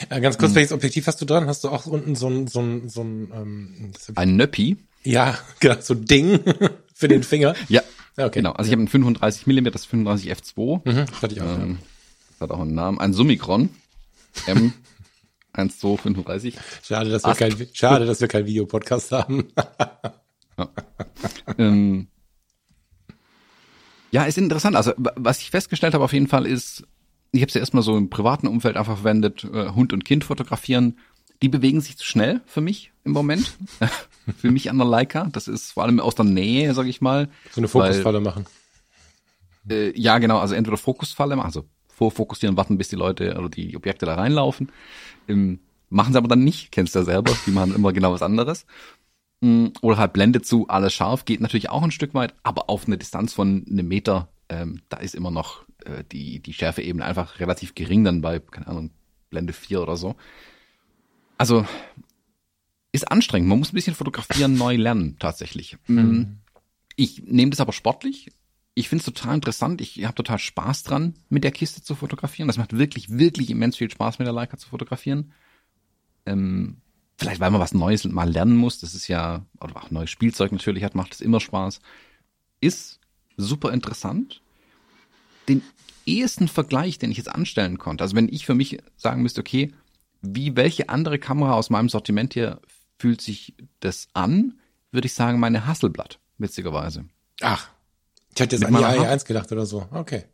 [SPEAKER 2] Äh, ganz kurz, welches Objektiv hast du dran? Hast du auch unten so ein, so ein, so ein ähm,
[SPEAKER 1] Ein Nöppi.
[SPEAKER 2] ja, (laughs) genau, so ein Ding (laughs) für den Finger.
[SPEAKER 1] Ja,
[SPEAKER 2] Ja, okay.
[SPEAKER 1] genau. Also ich habe einen 35 mm, das 35 f2.
[SPEAKER 2] Mhm, das hatte ich auch. ja.
[SPEAKER 1] Ähm, das hat auch einen Namen. Ein Summicron. M (laughs) 1235.
[SPEAKER 2] Schade, dass wir
[SPEAKER 1] Ast.
[SPEAKER 2] kein, schade, dass wir keinen Videopodcast haben.
[SPEAKER 1] ähm, ja, ist interessant. Also wa- was ich festgestellt habe auf jeden Fall ist, ich habe es ja erstmal so im privaten Umfeld einfach verwendet, äh, Hund und Kind fotografieren. Die bewegen sich zu schnell für mich im Moment. (laughs) für mich an der Leica. Das ist vor allem aus der Nähe, sag ich mal.
[SPEAKER 2] So eine Fokusfalle machen.
[SPEAKER 1] Äh, ja, genau. Also entweder Fokusfalle, machen, also vorfokussieren, warten, bis die Leute oder die Objekte da reinlaufen. Ähm, machen sie aber dann nicht, kennst du ja selber. Die machen immer genau was anderes. Mm, Oder halt Blende zu, alles scharf, geht natürlich auch ein Stück weit, aber auf eine Distanz von einem Meter, ähm, da ist immer noch äh, die, die Schärfeebene einfach relativ gering dann bei, keine Ahnung, Blende 4 oder so. Also, ist anstrengend. Man muss ein bisschen fotografieren neu lernen, tatsächlich. Mm, Ich nehme das aber sportlich. Ich finde es total interessant. Ich habe total Spaß dran, mit der Kiste zu fotografieren. Das macht wirklich, wirklich immens viel Spaß, mit der Leica zu fotografieren. Ähm, vielleicht, weil man was Neues mal lernen muss. Das ist ja, oder auch neues Spielzeug natürlich hat, macht es immer Spaß. Ist super interessant. Den ehesten Vergleich, den ich jetzt anstellen konnte, also wenn ich für mich sagen müsste, okay, wie welche andere Kamera aus meinem Sortiment hier fühlt sich das an, würde ich sagen, meine Hasselblatt, witzigerweise.
[SPEAKER 2] Ach, ich hatte jetzt
[SPEAKER 1] Mit
[SPEAKER 2] an die
[SPEAKER 1] meiner Hand?
[SPEAKER 2] AE1 gedacht oder so. Okay.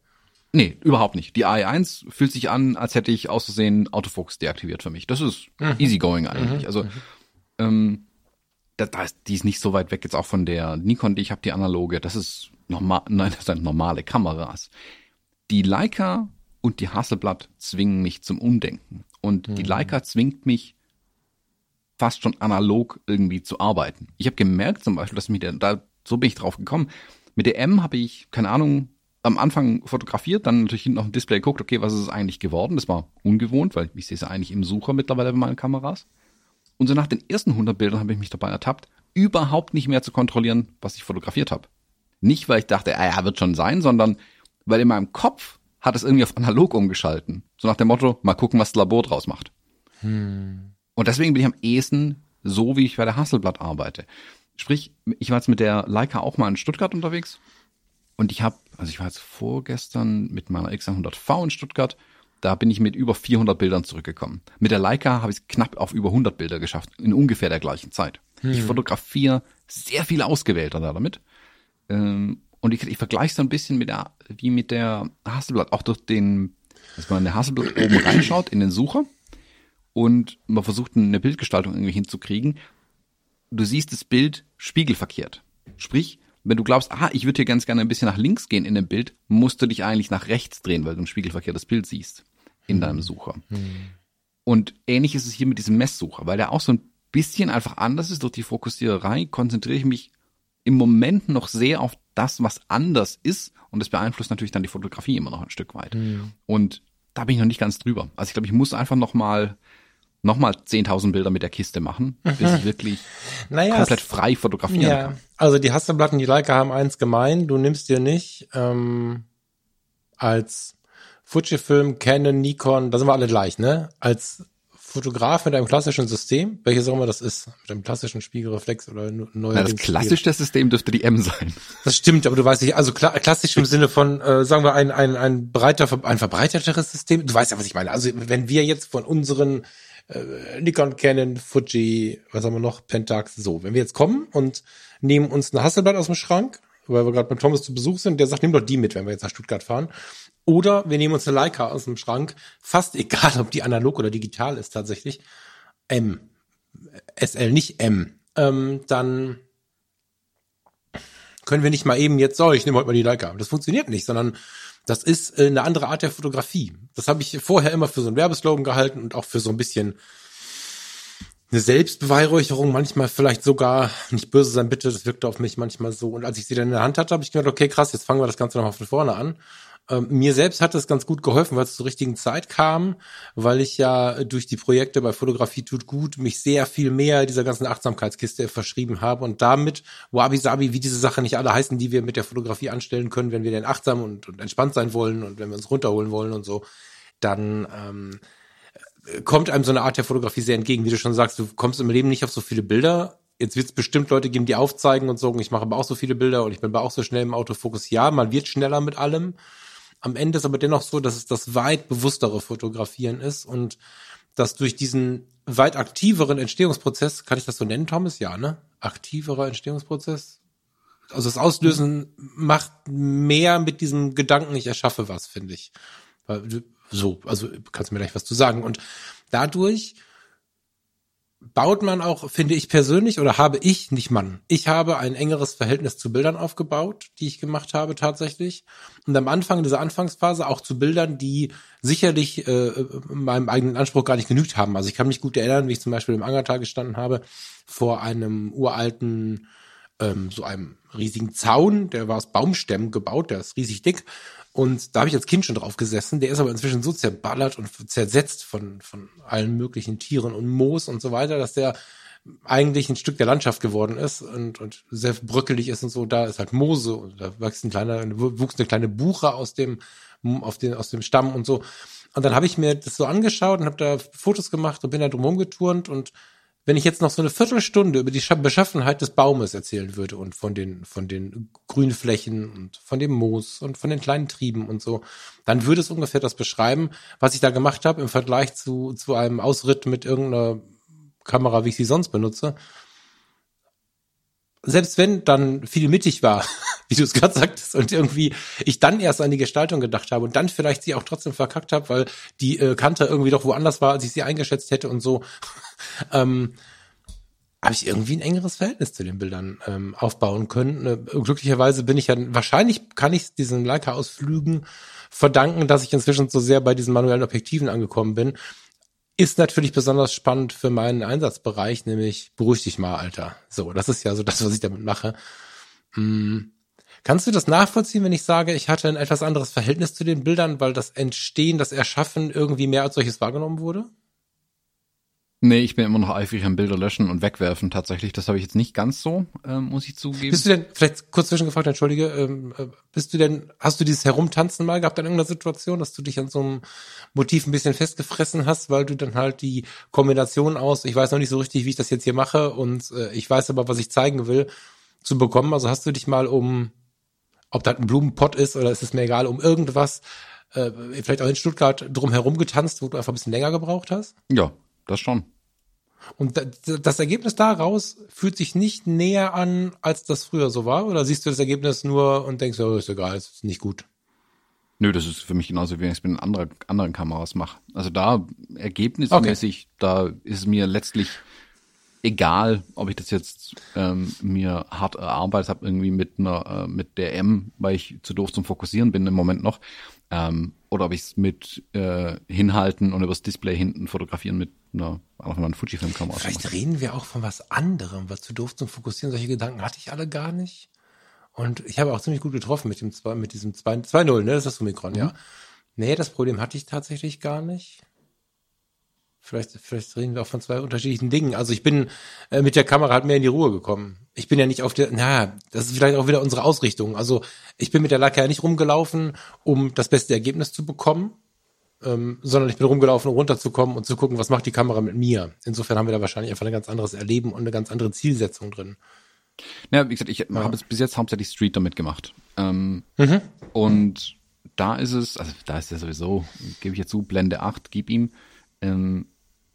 [SPEAKER 1] Nee, überhaupt nicht. Die AE1 fühlt sich an, als hätte ich aus Versehen Autofokus deaktiviert für mich. Das ist easygoing eigentlich. Also ähm, da, da ist, die ist nicht so weit weg jetzt auch von der Nikon, die ich habe, die analoge. Das ist normal, (laughs) nein, das sind normale Kameras. Die Leica und die Hasselblatt zwingen mich zum Umdenken. Und die Leica zwingt mich fast schon analog irgendwie zu arbeiten. Ich habe gemerkt zum Beispiel, dass mit der, da so bin ich drauf gekommen. Mit der M habe ich, keine Ahnung, am Anfang fotografiert, dann natürlich hinten auf dem Display geguckt, okay, was ist es eigentlich geworden? Das war ungewohnt, weil ich sehe es ja eigentlich im Sucher mittlerweile bei meinen Kameras. Und so nach den ersten 100 Bildern habe ich mich dabei ertappt, überhaupt nicht mehr zu kontrollieren, was ich fotografiert habe. Nicht, weil ich dachte, ah ja, wird schon sein, sondern weil in meinem Kopf hat es irgendwie auf analog umgeschalten. So nach dem Motto, mal gucken, was das Labor draus macht. Und deswegen bin ich am ehesten so, wie ich bei der Hasselblatt arbeite. Sprich, ich war jetzt mit der Leica auch mal in Stuttgart unterwegs und ich habe, also ich war jetzt vorgestern mit meiner X100V in Stuttgart, da bin ich mit über 400 Bildern zurückgekommen. Mit der Leica habe ich es knapp auf über 100 Bilder geschafft, in ungefähr der gleichen Zeit. Ich fotografiere sehr viel ausgewählter da damit. Ähm, und ich, ich vergleiche es so ein bisschen mit der, wie mit der Hasselblatt, auch durch den, dass man in der Hasselblatt oben reinschaut in den Sucher und man versucht eine Bildgestaltung irgendwie hinzukriegen. Du siehst das Bild spiegelverkehrt. Sprich, wenn du glaubst, ah, ich würde hier ganz gerne ein bisschen nach links gehen in dem Bild, musst du dich eigentlich nach rechts drehen, weil du ein spiegelverkehrtes Bild siehst in deinem Sucher. Und ähnlich ist es hier mit diesem Messsucher, weil der auch so ein bisschen einfach anders ist durch die Fokussiererei, konzentriere ich mich im Moment noch sehr auf das, was anders ist und das beeinflusst natürlich dann die Fotografie immer noch ein Stück weit. Und da bin ich noch nicht ganz drüber. Also ich glaube, ich muss einfach noch mal noch mal 10.000 Bilder mit der Kiste machen, bis ich wirklich
[SPEAKER 2] Naja,
[SPEAKER 1] komplett frei fotografieren
[SPEAKER 2] Ja,
[SPEAKER 1] kann.
[SPEAKER 2] also die Hasselblatt und die Leica haben eins gemein. Du nimmst dir nicht ähm, als Fujifilm, Canon, Nikon, da sind wir alle gleich, ne? Als Fotograf mit einem klassischen System, welches auch immer das ist, mit einem klassischen Spiegelreflex oder n- neuer
[SPEAKER 1] Na, das klassischste System dürfte die M sein.
[SPEAKER 2] Das stimmt, aber du weißt nicht, also kla klassisch im Sinne von, äh, sagen wir, ein, ein, ein breiter, ein verbreiterteres System. Du weißt ja, was ich meine. Also wenn wir jetzt von unseren äh, Nikon, Canon, Fuji, was haben wir noch, Pentax, so, wenn wir jetzt kommen und nehmen uns eine Hasselblatt aus dem Schrank, weil wir gerade bei Thomas zu Besuch sind, der sagt, nimm doch die mit, wenn wir jetzt nach Stuttgart fahren. Oder wir nehmen uns eine Leica aus dem Schrank, fast (laughs) egal, ob die analog oder digital ist tatsächlich, M, SL, nicht M, ähm, dann können wir nicht mal eben jetzt, so, ich nehme heute mal die Leica. Das funktioniert nicht, sondern das ist äh, eine andere Art der Fotografie. Das habe ich vorher immer für so einen Werbeslogan gehalten und auch für so ein bisschen eine Selbstbeweihräucherung, manchmal vielleicht sogar, nicht böse sein bitte, das wirkte auf mich manchmal so. Und als ich sie dann in der Hand hatte, habe ich gedacht, okay, krass, jetzt fangen wir das Ganze nochmal von vorne an. Ähm, mir selbst hat das ganz gut geholfen, weil es zur richtigen Zeit kam, weil ich ja durch die Projekte bei Fotografie tut gut mich sehr viel mehr dieser ganzen Achtsamkeitskiste verschrieben habe und damit wabi sabi, wie diese Sachen nicht alle heißen, die wir mit der Fotografie anstellen können, wenn wir denn achtsam und, und entspannt sein wollen und wenn wir uns runterholen wollen und so, dann ähm, kommt einem so eine Art der Fotografie sehr entgegen. Wie du schon sagst, du kommst im Leben nicht auf so viele Bilder. Jetzt wird es bestimmt Leute geben, die aufzeigen und sagen, ich mache aber auch so viele Bilder und ich bin aber auch so schnell im Autofokus. Ja, man wird schneller mit allem. Am Ende ist aber dennoch so, dass es das weit bewusstere Fotografieren ist und dass durch diesen weit aktiveren Entstehungsprozess, kann ich das so nennen, Thomas? Ja, ne? Aktiverer Entstehungsprozess. Also das Auslösen macht mehr mit diesem Gedanken, ich erschaffe was, finde ich. So, also kannst du mir gleich was zu sagen. Und dadurch baut man auch, finde ich persönlich, oder habe ich, nicht Mann, ich habe ein engeres Verhältnis zu Bildern aufgebaut, die ich gemacht habe tatsächlich. Und am Anfang dieser Anfangsphase auch zu Bildern, die sicherlich äh, meinem eigenen Anspruch gar nicht genügt haben. Also ich kann mich gut erinnern, wie ich zum Beispiel im Angertal gestanden habe, vor einem uralten, ähm, so einem riesigen Zaun, der war aus Baumstämmen gebaut, der ist riesig dick. Und da habe ich als Kind schon drauf gesessen. Der ist aber inzwischen so zerballert und zersetzt von, von allen möglichen Tieren und Moos und so weiter, dass der eigentlich ein Stück der Landschaft geworden ist und, und sehr bröckelig ist und so. Da ist halt Moose und da wächst ein kleiner, wuchs eine kleine Buche aus dem, auf den, aus dem Stamm und so. Und dann habe ich mir das so angeschaut und habe da Fotos gemacht und bin da drum geturnt und wenn ich jetzt noch so eine Viertelstunde über die Beschaffenheit des Baumes erzählen würde und von den, von den Grünflächen und von dem Moos und von den kleinen Trieben und so, dann würde es ungefähr das beschreiben, was ich da gemacht habe im Vergleich zu, zu einem Ausritt mit irgendeiner Kamera, wie ich sie sonst benutze. Selbst wenn dann viel mittig war, (laughs) wie du es gerade sagtest, und irgendwie ich dann erst an die Gestaltung gedacht habe und dann vielleicht sie auch trotzdem verkackt habe, weil die äh, Kante irgendwie doch woanders war, als ich sie eingeschätzt hätte und so, (laughs) ähm, habe ich irgendwie ein engeres Verhältnis zu den Bildern ähm, aufbauen können. Äh, glücklicherweise bin ich ja, wahrscheinlich kann ich diesen Leica-Ausflügen verdanken, dass ich inzwischen so sehr bei diesen manuellen Objektiven angekommen bin. Ist natürlich besonders spannend für meinen Einsatzbereich, nämlich beruhig dich mal, Alter. So, das ist ja so das, was ich damit mache. Hm. Kannst du das nachvollziehen, wenn ich sage, ich hatte ein etwas anderes Verhältnis zu den Bildern, weil das Entstehen, das Erschaffen irgendwie mehr als solches wahrgenommen wurde?
[SPEAKER 1] Nee, ich bin immer noch eifrig am Bilder löschen und wegwerfen tatsächlich. Das habe ich jetzt nicht ganz so, ähm, muss ich zugeben.
[SPEAKER 2] Bist du denn, vielleicht kurz zwischengefragt, entschuldige, ähm, äh, bist du denn, hast du dieses Herumtanzen mal gehabt in irgendeiner Situation, dass du dich an so einem Motiv ein bisschen festgefressen hast, weil du dann halt die Kombination aus, ich weiß noch nicht so richtig, wie ich das jetzt hier mache und äh, ich weiß aber, was ich zeigen will, zu bekommen? Also hast du dich mal um, ob das ein Blumenpott ist oder ist es mir egal, um irgendwas, äh, vielleicht auch in Stuttgart drum herum getanzt, wo du einfach ein bisschen länger gebraucht hast?
[SPEAKER 1] Ja, das schon.
[SPEAKER 2] Und das Ergebnis daraus fühlt sich nicht näher an, als das früher so war? Oder siehst du das Ergebnis nur und denkst, oh, ist egal, ist nicht gut?
[SPEAKER 1] Nö, das ist für mich genauso, wie ich es mit anderen, anderen Kameras mache. Also da ergebnismäßig, okay. da ist mir letztlich egal, ob ich das jetzt ähm, mir hart erarbeitet habe, irgendwie mit einer, äh, mit der M, weil ich zu doof zum Fokussieren bin im Moment noch, ähm, oder ob ich es mit äh, hinhalten und übers Display hinten fotografieren mit einer, auch mal einer Fujifilm-Kamera.
[SPEAKER 2] Vielleicht reden wir auch von was anderem, was zu doof zum Fokussieren. Solche Gedanken hatte ich alle gar nicht. Und ich habe auch ziemlich gut getroffen mit dem zwei, mit diesem 2.0, ne? Das ist das Omikron, mhm. ja. Nee, das Problem hatte ich tatsächlich gar nicht. Vielleicht, vielleicht reden wir auch von zwei unterschiedlichen Dingen. Also ich bin äh, mit der Kamera halt mehr in die Ruhe gekommen. Ich bin ja nicht auf der, na, das ist vielleicht auch wieder unsere Ausrichtung. Also ich bin mit der Leica ja nicht rumgelaufen, um das beste Ergebnis zu bekommen, ähm, sondern ich bin rumgelaufen, um runterzukommen und zu gucken, was macht die Kamera mit mir. Insofern haben wir da wahrscheinlich einfach ein ganz anderes Erleben und eine ganz andere Zielsetzung drin.
[SPEAKER 1] Ja, wie gesagt, ich ja. habe bis jetzt hauptsächlich Street damit gemacht. Ähm, mhm. Und da ist es, also da ist ja sowieso, gebe ich jetzt zu, Blende 8, gib ihm. Ähm,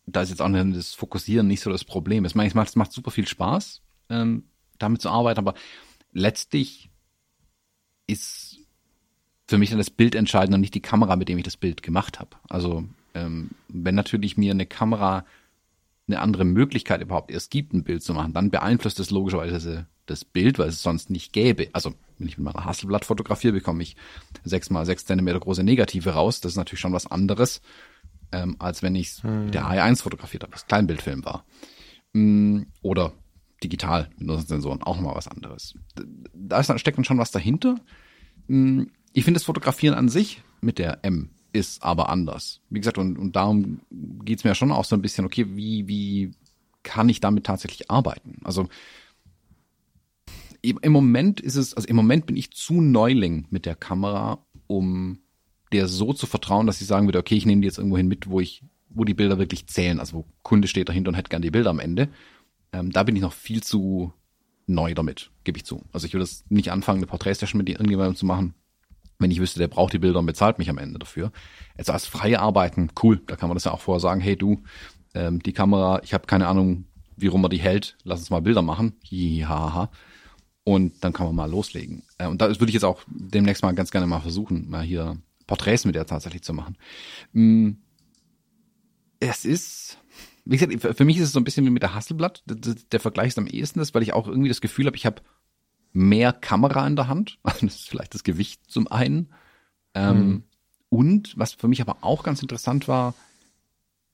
[SPEAKER 1] da ist jetzt auch das Fokussieren nicht so das Problem. Es macht, es macht super viel Spaß, ähm, damit zu arbeiten, aber letztlich ist für mich dann das Bild entscheidend und nicht die Kamera, mit dem ich das Bild gemacht habe. Also ähm, wenn natürlich mir eine Kamera eine andere Möglichkeit überhaupt erst gibt, ein Bild zu machen, dann beeinflusst das logischerweise das Bild, weil es sonst nicht gäbe. Also wenn ich mit meiner Hasselblatt fotografiere, bekomme ich sechs mal sechs Zentimeter große Negative raus. Das ist natürlich schon was anderes, ähm, als wenn ich hm. mit der A1 fotografiert habe, das Kleinbildfilm war. Mm, oder digital mit unseren Sensoren auch nochmal was anderes. Da ist, steckt dann schon was dahinter. Mm, ich finde das Fotografieren an sich mit der M ist aber anders. Wie gesagt, und, und darum geht's mir schon auch so ein bisschen, okay, wie, wie kann ich damit tatsächlich arbeiten? Also im Moment ist es, also im Moment bin ich zu Neuling mit der Kamera, um der so zu vertrauen, dass ich sagen würde, okay, ich nehme die jetzt irgendwo hin mit, wo ich, wo die Bilder wirklich zählen, also wo Kunde steht dahinter und hätte gern die Bilder am Ende. Ähm, da bin ich noch viel zu neu damit, gebe ich zu. Also ich will das nicht anfangen, eine Porträtsession mit irgendjemandem zu machen, wenn ich wüsste, der braucht die Bilder und bezahlt mich am Ende dafür. Also als freie Arbeiten, cool, da kann man das ja auch vorher sagen, hey du, ähm, die Kamera, ich habe keine Ahnung, wie rum man die hält, lass uns mal Bilder machen. Hihaha. Und dann kann man mal loslegen. Äh, und da würde ich jetzt auch demnächst mal ganz gerne mal versuchen, mal hier Porträts mit der tatsächlich zu machen. Mm, es ist, wie gesagt, für mich ist es so ein bisschen wie mit der Hasselblatt. Der Vergleich ist am ehesten das, weil ich auch irgendwie das Gefühl habe, ich habe mehr Kamera in der Hand. (laughs) Das ist vielleicht das Gewicht zum einen. Ähm, mhm. Und was für mich aber auch ganz interessant war,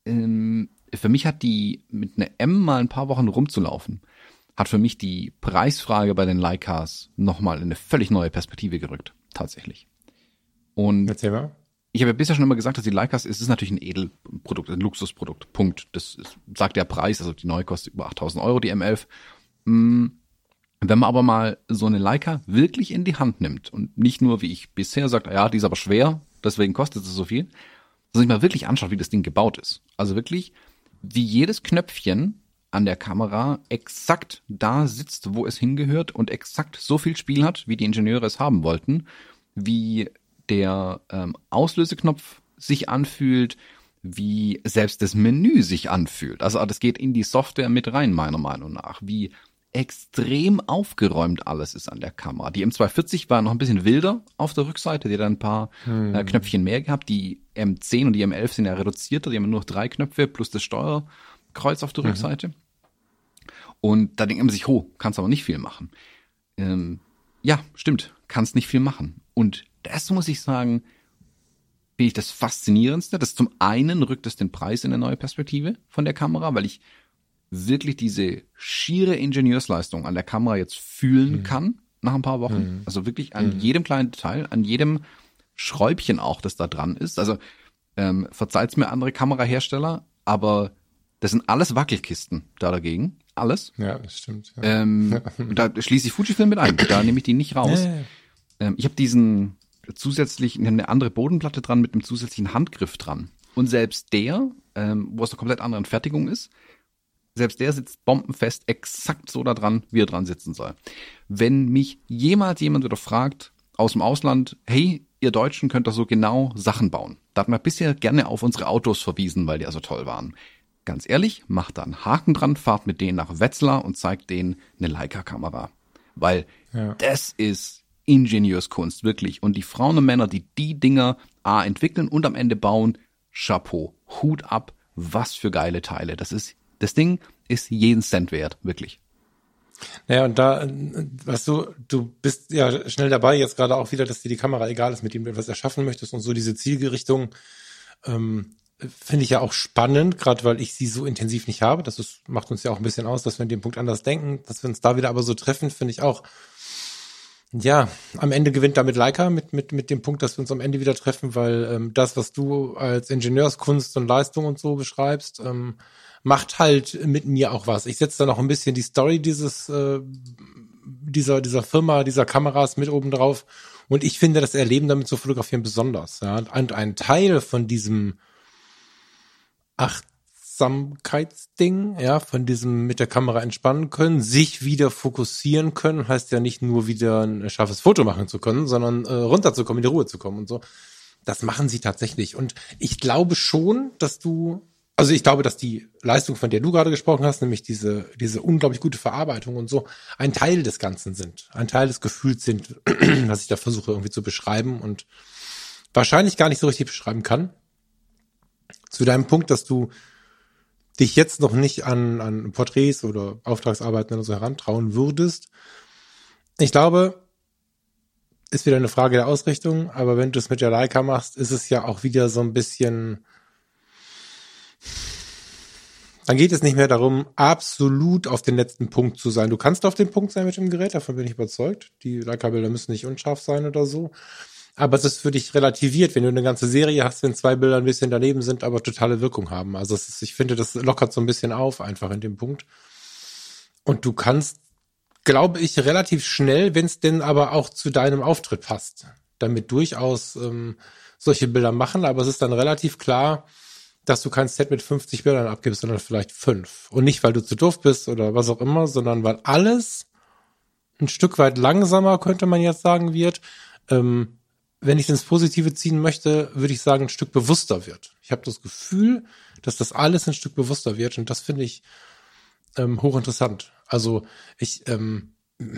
[SPEAKER 1] ähm, für mich hat die mit einer M mal ein paar Wochen rumzulaufen, hat für mich die Preisfrage bei den Leicas nochmal in eine völlig neue Perspektive gerückt. Tatsächlich. Und Erzähl mal. ich habe ja bisher schon immer gesagt, dass die Leicas, es ist natürlich ein Edelprodukt, ein Luxusprodukt. Punkt. Das ist, sagt der Preis, also die neue kostet über 8000 Euro, die M11. Mm, wenn man aber mal so eine Leica wirklich in die Hand nimmt und nicht nur, wie ich bisher sagt, ja, die ist aber schwer, deswegen kostet sie so viel, sondern sich mal wirklich anschaut, wie das Ding gebaut ist. Also wirklich, wie jedes Knöpfchen an der Kamera exakt da sitzt, wo es hingehört und exakt so viel Spiel hat, wie die Ingenieure es haben wollten, wie der ähm, Auslöseknopf sich anfühlt, wie selbst das Menü sich anfühlt. Also das geht in die Software mit rein, meiner Meinung nach. Wie extrem aufgeräumt alles ist an der Kamera. Die M240 war noch ein bisschen wilder auf der Rückseite, die hat ein paar hm. äh, Knöpfchen mehr gehabt. Die M10 und die M11 sind ja reduzierter, die haben nur noch drei Knöpfe plus das Steuerkreuz auf der mhm. Rückseite. Und da denkt man sich, ho, kannst aber nicht viel machen. Ähm, ja, stimmt, kannst nicht viel machen. Und das muss ich sagen, bin ich das Faszinierendste. Das zum einen rückt es den Preis in eine neue Perspektive von der Kamera, weil ich wirklich diese schiere Ingenieursleistung an der Kamera jetzt fühlen mhm. kann nach ein paar Wochen. Mhm. Also wirklich an mhm. jedem kleinen Detail, an jedem Schräubchen auch, das da dran ist. Also ähm, verzeiht's mir andere Kamerahersteller, aber das sind alles Wackelkisten da dagegen. Alles.
[SPEAKER 2] Ja, das stimmt.
[SPEAKER 1] Ja. Ähm, (laughs) da schließe ich Fujifilm mit ein. Da nehme ich die nicht raus. Ja, ähm, ich habe diesen zusätzlich eine andere Bodenplatte dran mit einem zusätzlichen Handgriff dran. Und selbst der, ähm, wo es eine komplett andere Fertigung ist, selbst der sitzt bombenfest exakt so da dran, wie er dran sitzen soll. Wenn mich jemals jemand wieder fragt aus dem Ausland, hey, ihr Deutschen könnt doch so genau Sachen bauen. Da hat man bisher gerne auf unsere Autos verwiesen, weil die also toll waren. Ganz ehrlich, macht da einen Haken dran, fahrt mit denen nach Wetzlar und zeigt denen eine Leica-Kamera. Weil ja. das ist Ingenieurskunst, wirklich. Und die Frauen und Männer, die die Dinger A entwickeln und am Ende bauen, Chapeau, Hut ab, was für geile Teile. Das ist das Ding ist jeden Cent wert, wirklich.
[SPEAKER 2] Naja, und da, weißt du, du bist ja schnell dabei, jetzt gerade auch wieder, dass dir die Kamera egal ist, mit dem du etwas erschaffen möchtest und so diese Zielgerichtung ähm, finde ich ja auch spannend, gerade weil ich sie so intensiv nicht habe. Das ist, macht uns ja auch ein bisschen aus, dass wir in dem Punkt anders denken, dass wir uns da wieder aber so treffen, finde ich auch. Ja, am Ende gewinnt damit Leica mit, mit, mit dem Punkt, dass wir uns am Ende wieder treffen, weil ähm, das, was du als Ingenieurskunst und Leistung und so beschreibst, ähm, macht halt mit mir auch was. Ich setze da noch ein bisschen die Story dieses äh, dieser dieser Firma, dieser Kameras mit oben drauf und ich finde das Erleben damit zu fotografieren besonders. Ja, und ein Teil von diesem Achtsamkeitsding, ja, von diesem mit der Kamera entspannen können, sich wieder fokussieren können, heißt ja nicht nur wieder ein scharfes Foto machen zu können, sondern äh, runterzukommen, in die Ruhe zu kommen und so. Das machen sie tatsächlich. Und ich glaube schon, dass du also ich glaube, dass die Leistung, von der du gerade gesprochen hast, nämlich diese, diese unglaublich gute Verarbeitung und so, ein Teil des Ganzen sind, ein Teil des Gefühls sind, (clears throat) was ich da versuche irgendwie zu beschreiben und wahrscheinlich gar nicht so richtig beschreiben kann. Zu deinem Punkt, dass du dich jetzt noch nicht an, an Porträts oder Auftragsarbeiten oder so herantrauen würdest. Ich glaube, ist wieder eine Frage der Ausrichtung, aber wenn du es mit der Leica machst, ist es ja auch wieder so ein bisschen dann geht es nicht mehr darum, absolut auf den letzten Punkt zu sein. Du kannst auf den Punkt sein mit dem Gerät, davon bin ich überzeugt. Die Leica-Bilder müssen nicht unscharf sein oder so. Aber es ist für dich relativiert, wenn du eine ganze Serie hast, wenn zwei Bilder ein bisschen daneben sind, aber totale Wirkung haben. Also ist, ich finde, das lockert so ein bisschen auf, einfach in dem Punkt. Und du kannst, glaube ich, relativ schnell, wenn es denn aber auch zu deinem Auftritt passt, damit durchaus ähm, solche Bilder machen. Aber es ist dann relativ klar, dass du kein Set mit 50 Bildern abgibst, sondern vielleicht fünf. Und nicht, weil du zu doof bist oder was auch immer, sondern weil alles ein Stück weit langsamer, könnte man jetzt sagen, wird. Ähm, wenn ich ins Positive ziehen möchte, würde ich sagen, ein Stück bewusster wird. Ich habe das Gefühl, dass das alles ein Stück bewusster wird und das finde ich ähm, hochinteressant. Also ich, ähm, (laughs)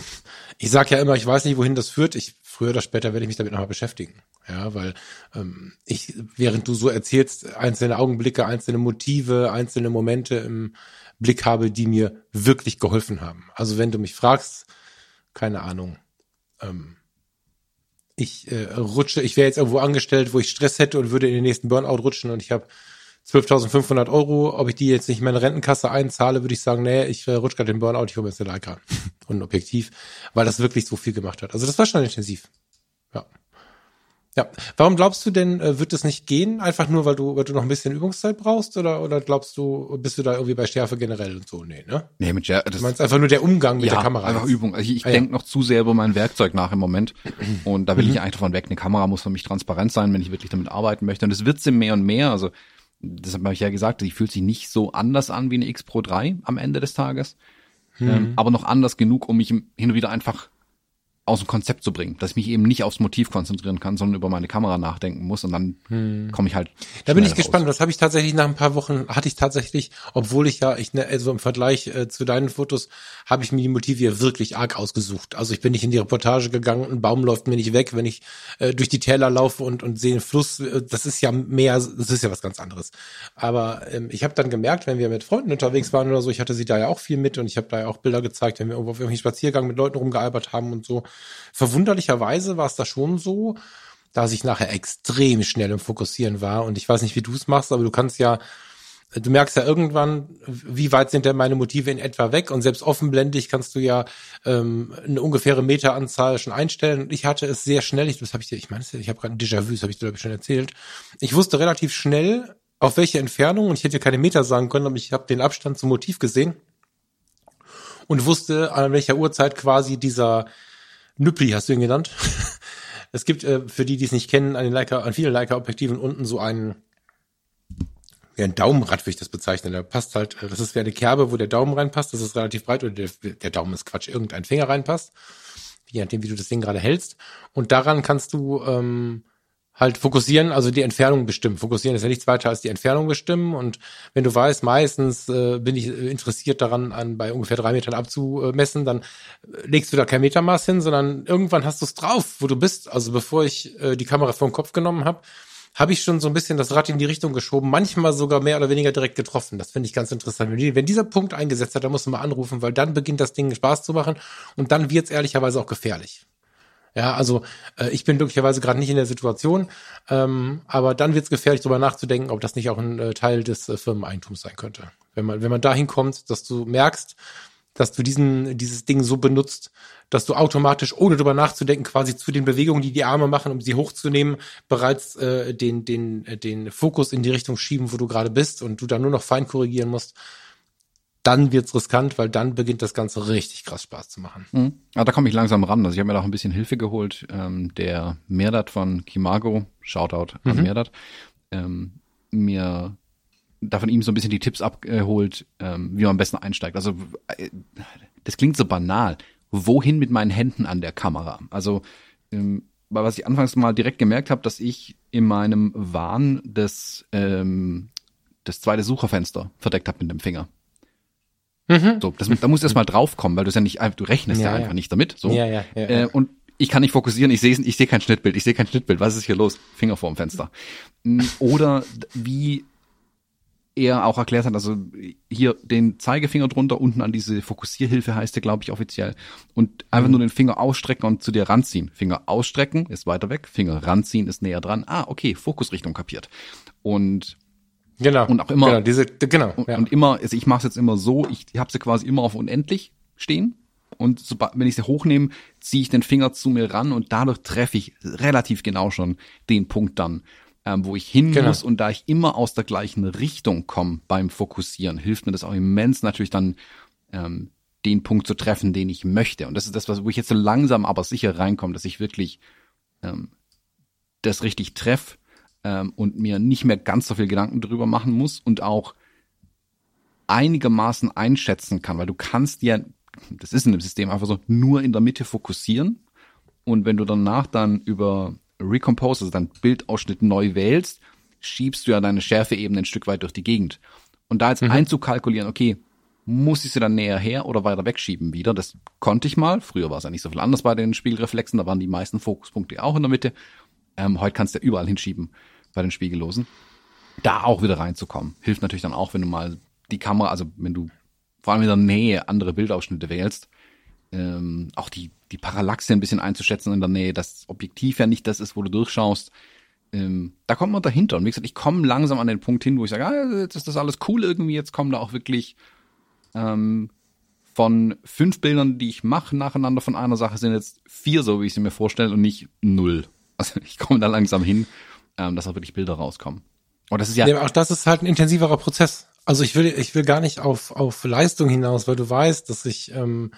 [SPEAKER 2] ich sage ja immer, ich weiß nicht, wohin das führt. Ich früher oder später werde ich mich damit nochmal beschäftigen. Ja, weil ähm, ich, während du so erzählst, einzelne Augenblicke, einzelne Motive, einzelne Momente im Blick habe, die mir wirklich geholfen haben. Also wenn du mich fragst, keine Ahnung, ähm, ich äh, rutsche, ich wäre jetzt irgendwo angestellt, wo ich Stress hätte und würde in den nächsten Burnout rutschen und ich habe 12.500 Euro, ob ich die jetzt nicht in meine Rentenkasse einzahle, würde ich sagen, nee, ich äh, rutsche gerade den Burnout, ich hole mir jetzt eine Leica. (laughs) und objektiv, weil das wirklich so viel gemacht hat. Also das war schon intensiv. Ja. Ja, warum glaubst du denn, äh, wird es nicht gehen? Einfach nur, weil du, weil du noch ein bisschen Übungszeit brauchst? Oder, oder glaubst du, bist du da irgendwie bei Schärfe generell und so? Nee, ne?
[SPEAKER 1] Nee, mit Schärfe.
[SPEAKER 2] Du meinst einfach nur der Umgang mit
[SPEAKER 1] ja,
[SPEAKER 2] der Kamera.
[SPEAKER 1] einfach Übung. Also ich, ich ah, denke ja. noch zu sehr über mein Werkzeug nach im Moment. (clears throat) Und da will mhm. ich eigentlich davon weg. Eine Kamera muss für mich transparent sein, wenn ich wirklich damit arbeiten möchte. Und es wird sie mehr und mehr. Also, das habe ich ja gesagt, die fühlt sich nicht so anders an wie eine X Pro 3 am Ende des Tages. Mhm. Ähm, aber noch anders genug, um mich hin und wieder einfach aus dem Konzept zu bringen, dass ich mich eben nicht aufs Motiv konzentrieren kann, sondern über meine Kamera nachdenken muss und dann hm. komme ich halt.
[SPEAKER 2] Da bin ich raus. gespannt. Das habe ich tatsächlich nach ein paar Wochen hatte ich tatsächlich, obwohl ich ja, ich ne, also im Vergleich äh, zu deinen Fotos habe ich mir die Motive ja wirklich arg ausgesucht. Also ich bin nicht in die Reportage gegangen, ein Baum läuft mir nicht weg, wenn ich äh, durch die Täler laufe und und sehe einen Fluss. Äh, das ist ja mehr, das ist ja was ganz anderes. Aber ähm, ich habe dann gemerkt, wenn wir mit Freunden unterwegs waren oder so, ich hatte sie da ja auch viel mit und ich habe da ja auch Bilder gezeigt, wenn wir irgendwo auf irgendwelchen Spaziergang mit Leuten rumgealbert haben und so Verwunderlicherweise war es da schon so, dass ich nachher extrem schnell im Fokussieren war. Und ich weiß nicht, wie du es machst, aber du kannst ja, du merkst ja irgendwann, wie weit sind denn meine Motive in etwa weg. Und selbst offenblendig kannst du ja ähm, eine ungefähre Meteranzahl schon einstellen. Und ich hatte es sehr schnell, ich, das habe ich dir, ich meine, ich habe gerade ein Déjà-vu, das habe ich dir, glaube ich, schon erzählt. Ich wusste relativ schnell, auf welche Entfernung, und ich hätte keine Meter sagen können, aber ich habe den Abstand zum Motiv gesehen und wusste, an welcher Uhrzeit quasi dieser Nüppli hast du ihn genannt. (laughs) Es gibt, äh, für die, die es nicht kennen, an den Leica, an vielen Leica-Objektiven unten so einen, wie ein Daumenrad, würde ich das bezeichnen. Der passt halt, äh, das ist wie eine Kerbe, wo der Daumen reinpasst. Das ist relativ breit, oder der, der Daumen ist Quatsch, irgendein Finger reinpasst. Je nachdem, wie du das Ding gerade hältst. Und daran kannst du ähm, halt fokussieren, also die Entfernung bestimmen. Fokussieren ist ja nichts weiter als die Entfernung bestimmen. Und wenn du weißt, meistens äh, bin ich interessiert daran, an bei ungefähr drei Metern abzumessen, dann äh, legst du da kein Metermaß hin, sondern irgendwann hast du es drauf, wo du bist. Also bevor ich äh, die Kamera vor den Kopf genommen habe, habe ich schon so ein bisschen das Rad in die Richtung geschoben, manchmal sogar mehr oder weniger direkt getroffen. Das finde ich ganz interessant. Wenn dieser Punkt eingesetzt hat, dann musst du mal anrufen, weil dann beginnt das Ding Spaß zu machen und dann wird's ehrlicherweise auch gefährlich. Ja, also äh, ich bin glücklicherweise gerade nicht in der Situation, ähm, aber dann wird es gefährlich, darüber nachzudenken, ob das nicht auch ein äh, Teil des äh, Firmeneigentums sein könnte. Wenn man, wenn man dahin kommt, dass du merkst, dass du diesen, dieses Ding so benutzt, dass du automatisch, ohne drüber nachzudenken, quasi zu den Bewegungen, die die Arme machen, um sie hochzunehmen, bereits äh, den, den, äh, den Fokus in die Richtung schieben, wo du gerade bist und du dann nur noch fein korrigieren musst dann wird's riskant, weil dann beginnt das Ganze richtig krass Spaß zu machen.
[SPEAKER 1] Mhm. Ja, da komme ich langsam ran. Also ich habe mir da auch ein bisschen Hilfe geholt. Ähm, der Merdat von Kimago, Shoutout an mhm. Merdat, ähm, mir da von ihm so ein bisschen die Tipps abgeholt, ähm, wie man am besten einsteigt. Also äh, das klingt so banal. Wohin mit meinen Händen an der Kamera? Also ähm, was ich anfangs mal direkt gemerkt habe, dass ich in meinem Wahn das, ähm, das zweite Sucherfenster verdeckt habe mit dem Finger. Mhm. So, das, da muss erst mal draufkommen, weil du es ja nicht, du rechnest ja, ja einfach nicht damit. So. Ja, ja, ja, äh, und ich kann nicht fokussieren, ich sehe ich sehe kein Schnittbild, ich sehe kein Schnittbild. Was ist hier los? Finger vorm Fenster. Oder wie er auch erklärt hat, also hier den Zeigefinger drunter, unten an diese Fokussierhilfe heißt der, glaube ich, offiziell. Und einfach mhm. nur den Finger ausstrecken und zu dir ranziehen. Finger ausstrecken ist weiter weg, Finger ranziehen ist näher dran. Ah, okay, Fokusrichtung kapiert. Und
[SPEAKER 2] Genau.
[SPEAKER 1] Und auch immer.
[SPEAKER 2] Genau, diese, genau.
[SPEAKER 1] Und, ja. und immer, also ich mache es jetzt immer so, ich habe sie quasi immer auf unendlich stehen. Und sobald, wenn ich sie hochnehme, ziehe ich den Finger zu mir ran und dadurch treffe ich relativ genau schon den Punkt dann, ähm, wo ich hin genau. muss. Und da ich immer aus der gleichen Richtung komme beim Fokussieren, hilft mir das auch immens natürlich dann ähm, den Punkt zu treffen, den ich möchte. Und das ist das, was, wo ich jetzt so langsam aber sicher reinkomme, dass ich wirklich ähm, das richtig treffe ähm, und mir nicht mehr ganz so viel Gedanken drüber machen muss und auch einigermaßen einschätzen kann, weil du kannst ja, das ist in dem System einfach so, nur in der Mitte fokussieren und wenn du danach dann über Recompose, also dein Bildausschnitt neu wählst, schiebst du ja deine Schärfeebene ein Stück weit durch die Gegend. Und da jetzt mhm. einzukalkulieren, okay, muss ich sie dann näher her oder weiter wegschieben wieder. Das konnte ich mal. Früher war es ja nicht so viel anders bei den Spiegelreflexen. Da waren die meisten Fokuspunkte auch in der Mitte. Ähm, heute kannst du ja überall hinschieben bei den Spiegellosen. Da auch wieder reinzukommen. Hilft natürlich dann auch, wenn du mal die Kamera, also wenn du vor allem in der Nähe andere Bildausschnitte wählst, ähm, auch die, die Parallaxe ein bisschen einzuschätzen in der Nähe, dass Objektiv ja nicht das ist, wo du durchschaust. Ähm, da kommt man dahinter. Und wie gesagt, ich komme langsam an den Punkt hin, wo ich sage, ah, jetzt ist das alles cool irgendwie, jetzt kommen da auch wirklich ähm, von fünf Bildern, die ich mache nacheinander von einer Sache, sind jetzt vier so, wie ich sie mir vorstelle, und nicht null. Also ich komme da langsam hin, ähm, dass auch wirklich Bilder rauskommen.
[SPEAKER 2] Und das ist ja, ja auch das ist halt ein intensiverer Prozess. Also ich will, ich will gar nicht auf, auf Leistung hinaus, weil du weißt, dass ich ähm,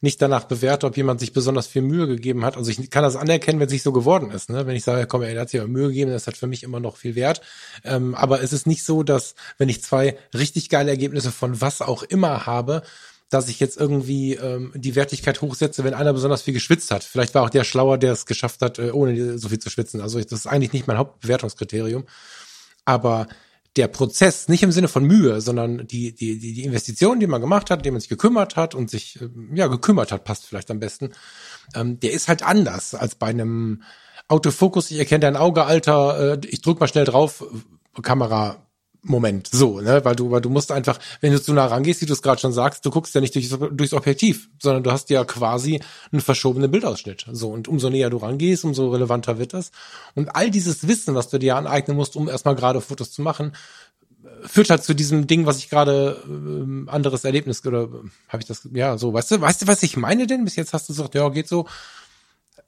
[SPEAKER 2] nicht danach bewerte, ob jemand sich besonders viel Mühe gegeben hat. Also ich kann das anerkennen, wenn es nicht so geworden ist. Ne? Wenn ich sage, komm, er hat sich aber Mühe gegeben, das hat für mich immer noch viel Wert. Ähm, aber es ist nicht so, dass wenn ich zwei richtig geile Ergebnisse von was auch immer habe, dass ich jetzt irgendwie ähm, die Wertigkeit hochsetze, wenn einer besonders viel geschwitzt hat. Vielleicht war auch der schlauer, der es geschafft hat, äh, ohne so viel zu schwitzen. Also das ist eigentlich nicht mein Hauptbewertungskriterium. Aber der Prozess, nicht im Sinne von Mühe, sondern die, die, die, die Investition, die man gemacht hat, die man sich gekümmert hat und sich, äh, ja, gekümmert hat, passt vielleicht am besten, ähm, der ist halt anders als bei einem Autofokus, ich erkenne dein Auge, Alter, äh, ich drück mal schnell drauf, Kamera Moment, so, ne, weil du, weil du musst einfach, wenn du zu nah rangehst, wie du es gerade schon sagst, du guckst ja nicht durch, durchs Objektiv, sondern du hast ja quasi einen verschobenen Bildausschnitt. So, und umso näher du rangehst, umso relevanter wird das. Und all dieses Wissen, was du dir aneignen musst, um erstmal gerade Fotos zu machen, führt halt zu diesem Ding, was ich gerade ähm, anderes Erlebnis oder habe ich das ja so, weißt du, weißt du, was ich meine denn? Bis jetzt hast du gesagt, ja, geht so.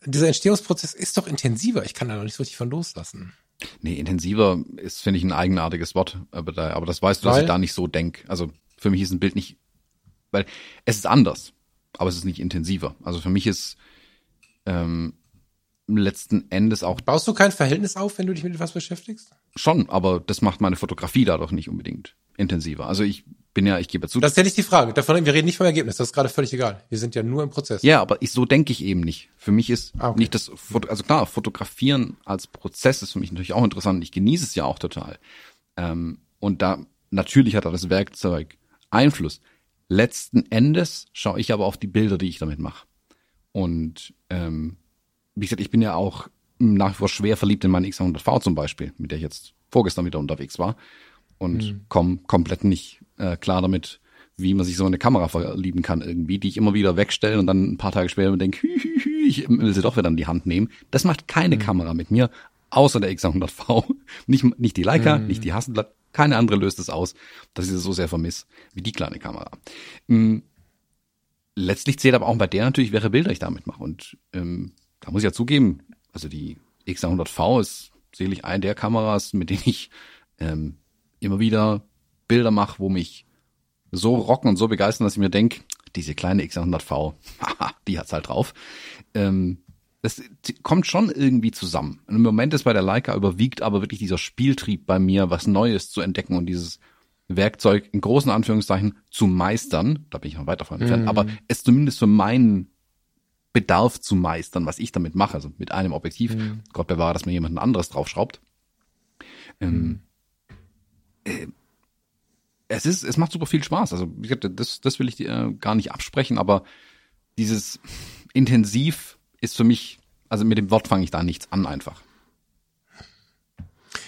[SPEAKER 2] Dieser Entstehungsprozess ist doch intensiver. Ich kann da noch nicht so richtig von loslassen.
[SPEAKER 1] Nee, intensiver ist, finde ich, ein eigenartiges Wort. Aber, da, aber das weißt du, dass ich da nicht so denk. Also für mich ist ein Bild nicht, weil es ist anders, aber es ist nicht intensiver. Also für mich ist ähm, letzten Endes auch.
[SPEAKER 2] Baust du kein Verhältnis auf, wenn du dich mit etwas beschäftigst?
[SPEAKER 1] Schon, aber das macht meine Fotografie dadurch nicht unbedingt intensiver. Also ich bin ja, ich gebe zu.
[SPEAKER 2] Das ist ja nicht die Frage. Davon, wir reden nicht vom Ergebnis. Das ist gerade völlig egal. Wir sind ja nur im Prozess.
[SPEAKER 1] Ja, aber ich, so denke ich eben nicht. Für mich ist ah, okay. nicht das, also klar, Fotografieren als Prozess ist für mich natürlich auch interessant. Ich genieße es ja auch total. Ähm, und da, natürlich hat da das Werkzeug Einfluss. Letzten Endes schaue ich aber auf die Bilder, die ich damit mache. Und, ähm, wie gesagt, ich bin ja auch nach wie vor schwer verliebt in meine X100V zum Beispiel, mit der ich jetzt vorgestern wieder unterwegs war und mhm. komme komplett nicht äh, klar damit, wie man sich so eine Kamera verlieben kann irgendwie, die ich immer wieder wegstelle und dann ein paar Tage später denke, (laughs) hü, hü, hü, ich will sie doch wieder in die Hand nehmen. Das macht keine mhm. Kamera mit mir, außer der X100V. (laughs) Nicht, nicht die Leica, mhm. nicht die Hasselblad, keine andere löst es aus, dass ich das so sehr vermisse, wie die kleine Kamera. Mhm. Letztlich zählt aber auch bei der natürlich, welche Bilder ich damit mache. Und ähm, da muss ich ja zugeben, also die X100V ist sicherlich eine der Kameras, mit denen ich ähm, immer wieder Bilder mache, wo mich so rocken und so begeistern, dass ich mir denke, diese kleine X100V, haha, die hat's halt drauf. Ähm, das kommt schon irgendwie zusammen. Im Moment ist bei der Leica überwiegt aber wirklich dieser Spieltrieb bei mir, was Neues zu entdecken und dieses Werkzeug in großen Anführungszeichen zu meistern. Da bin ich noch weiter von entfernt, mhm. aber es zumindest für meinen Bedarf zu meistern, was ich damit mache, also mit einem Objektiv. Mhm. Gott bewahre, dass mir jemand ein anderes draufschraubt. Ähm, äh, es ist, es macht super viel Spaß. Also das, das will ich dir äh, gar nicht absprechen, aber dieses intensiv ist für mich, also mit dem Wort fange ich da nichts an einfach.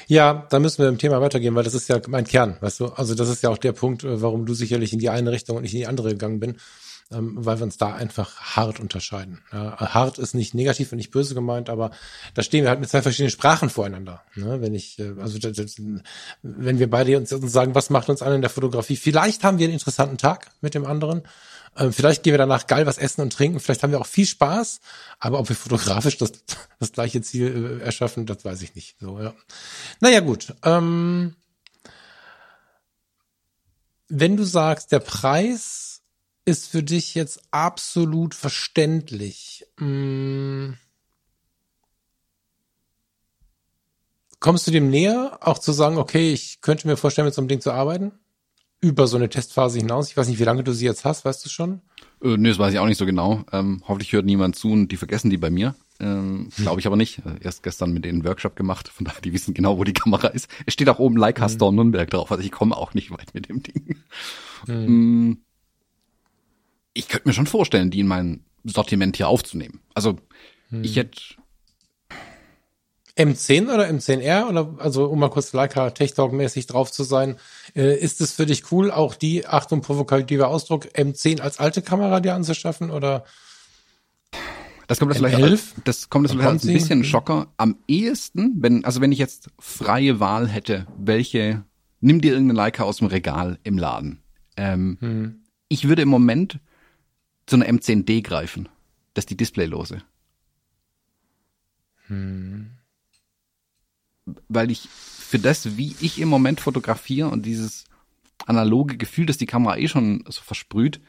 [SPEAKER 2] Ja, da müssen wir im Thema weitergehen, weil das ist ja mein Kern, weißt du? Also das ist ja auch der Punkt, äh, warum du sicherlich in die eine Richtung und nicht in die andere gegangen bin. Ähm, weil wir uns da einfach hart unterscheiden. Ja, hart ist nicht negativ und nicht böse gemeint, aber da stehen wir halt mit zwei verschiedenen Sprachen voreinander. Ne? Wenn ich, äh, also wenn wir beide uns sagen, was macht uns an in der Fotografie, vielleicht haben wir einen interessanten Tag mit dem anderen. Ähm, vielleicht gehen wir danach geil was essen und trinken. Vielleicht haben wir auch viel Spaß. Aber ob wir fotografisch das, das gleiche Ziel äh, erschaffen, das weiß ich nicht. So, ja. Naja, gut. Ähm, wenn du sagst, der Preis ist für dich jetzt absolut verständlich, mh, mm, kommst du dem näher, auch zu sagen, okay, ich könnte mir vorstellen, mit so einem Ding zu arbeiten? Über so eine Testphase hinaus. Ich weiß nicht, wie lange du sie jetzt hast, weißt du schon?
[SPEAKER 1] Äh, nee, das weiß ich auch nicht so genau. Ähm, hoffentlich hört niemand zu und die vergessen die bei mir. Ähm, hm. Glaube ich aber nicht. Äh, erst gestern mit denen Workshop gemacht, von daher, die wissen genau, wo die Kamera ist. Es steht auch oben Leica hm. Store Nürnberg drauf, also ich komme auch nicht weit mit dem Ding. Hm. Ich könnte mir schon vorstellen, die in mein Sortiment hier aufzunehmen. Also hm. ich hätte
[SPEAKER 2] M10 oder M10R oder also um mal kurz Leica Tech Talk mäßig drauf zu sein, äh, ist es für dich cool, auch die Achtung provokativer Ausdruck M10 als alte Kamera dir anzuschaffen oder
[SPEAKER 1] das kommt das vielleicht, das kommt das vielleicht als ein bisschen Schocker. Am ehesten, wenn, also wenn ich jetzt freie Wahl hätte, welche, nimm dir irgendeine Leica aus dem Regal im Laden. Ähm, hm. Ich würde im Moment zu einer M10D greifen. Das ist die Displaylose. Hm. Weil ich für das, wie ich im Moment fotografiere und dieses analoge Gefühl, das die Kamera eh schon so versprüht,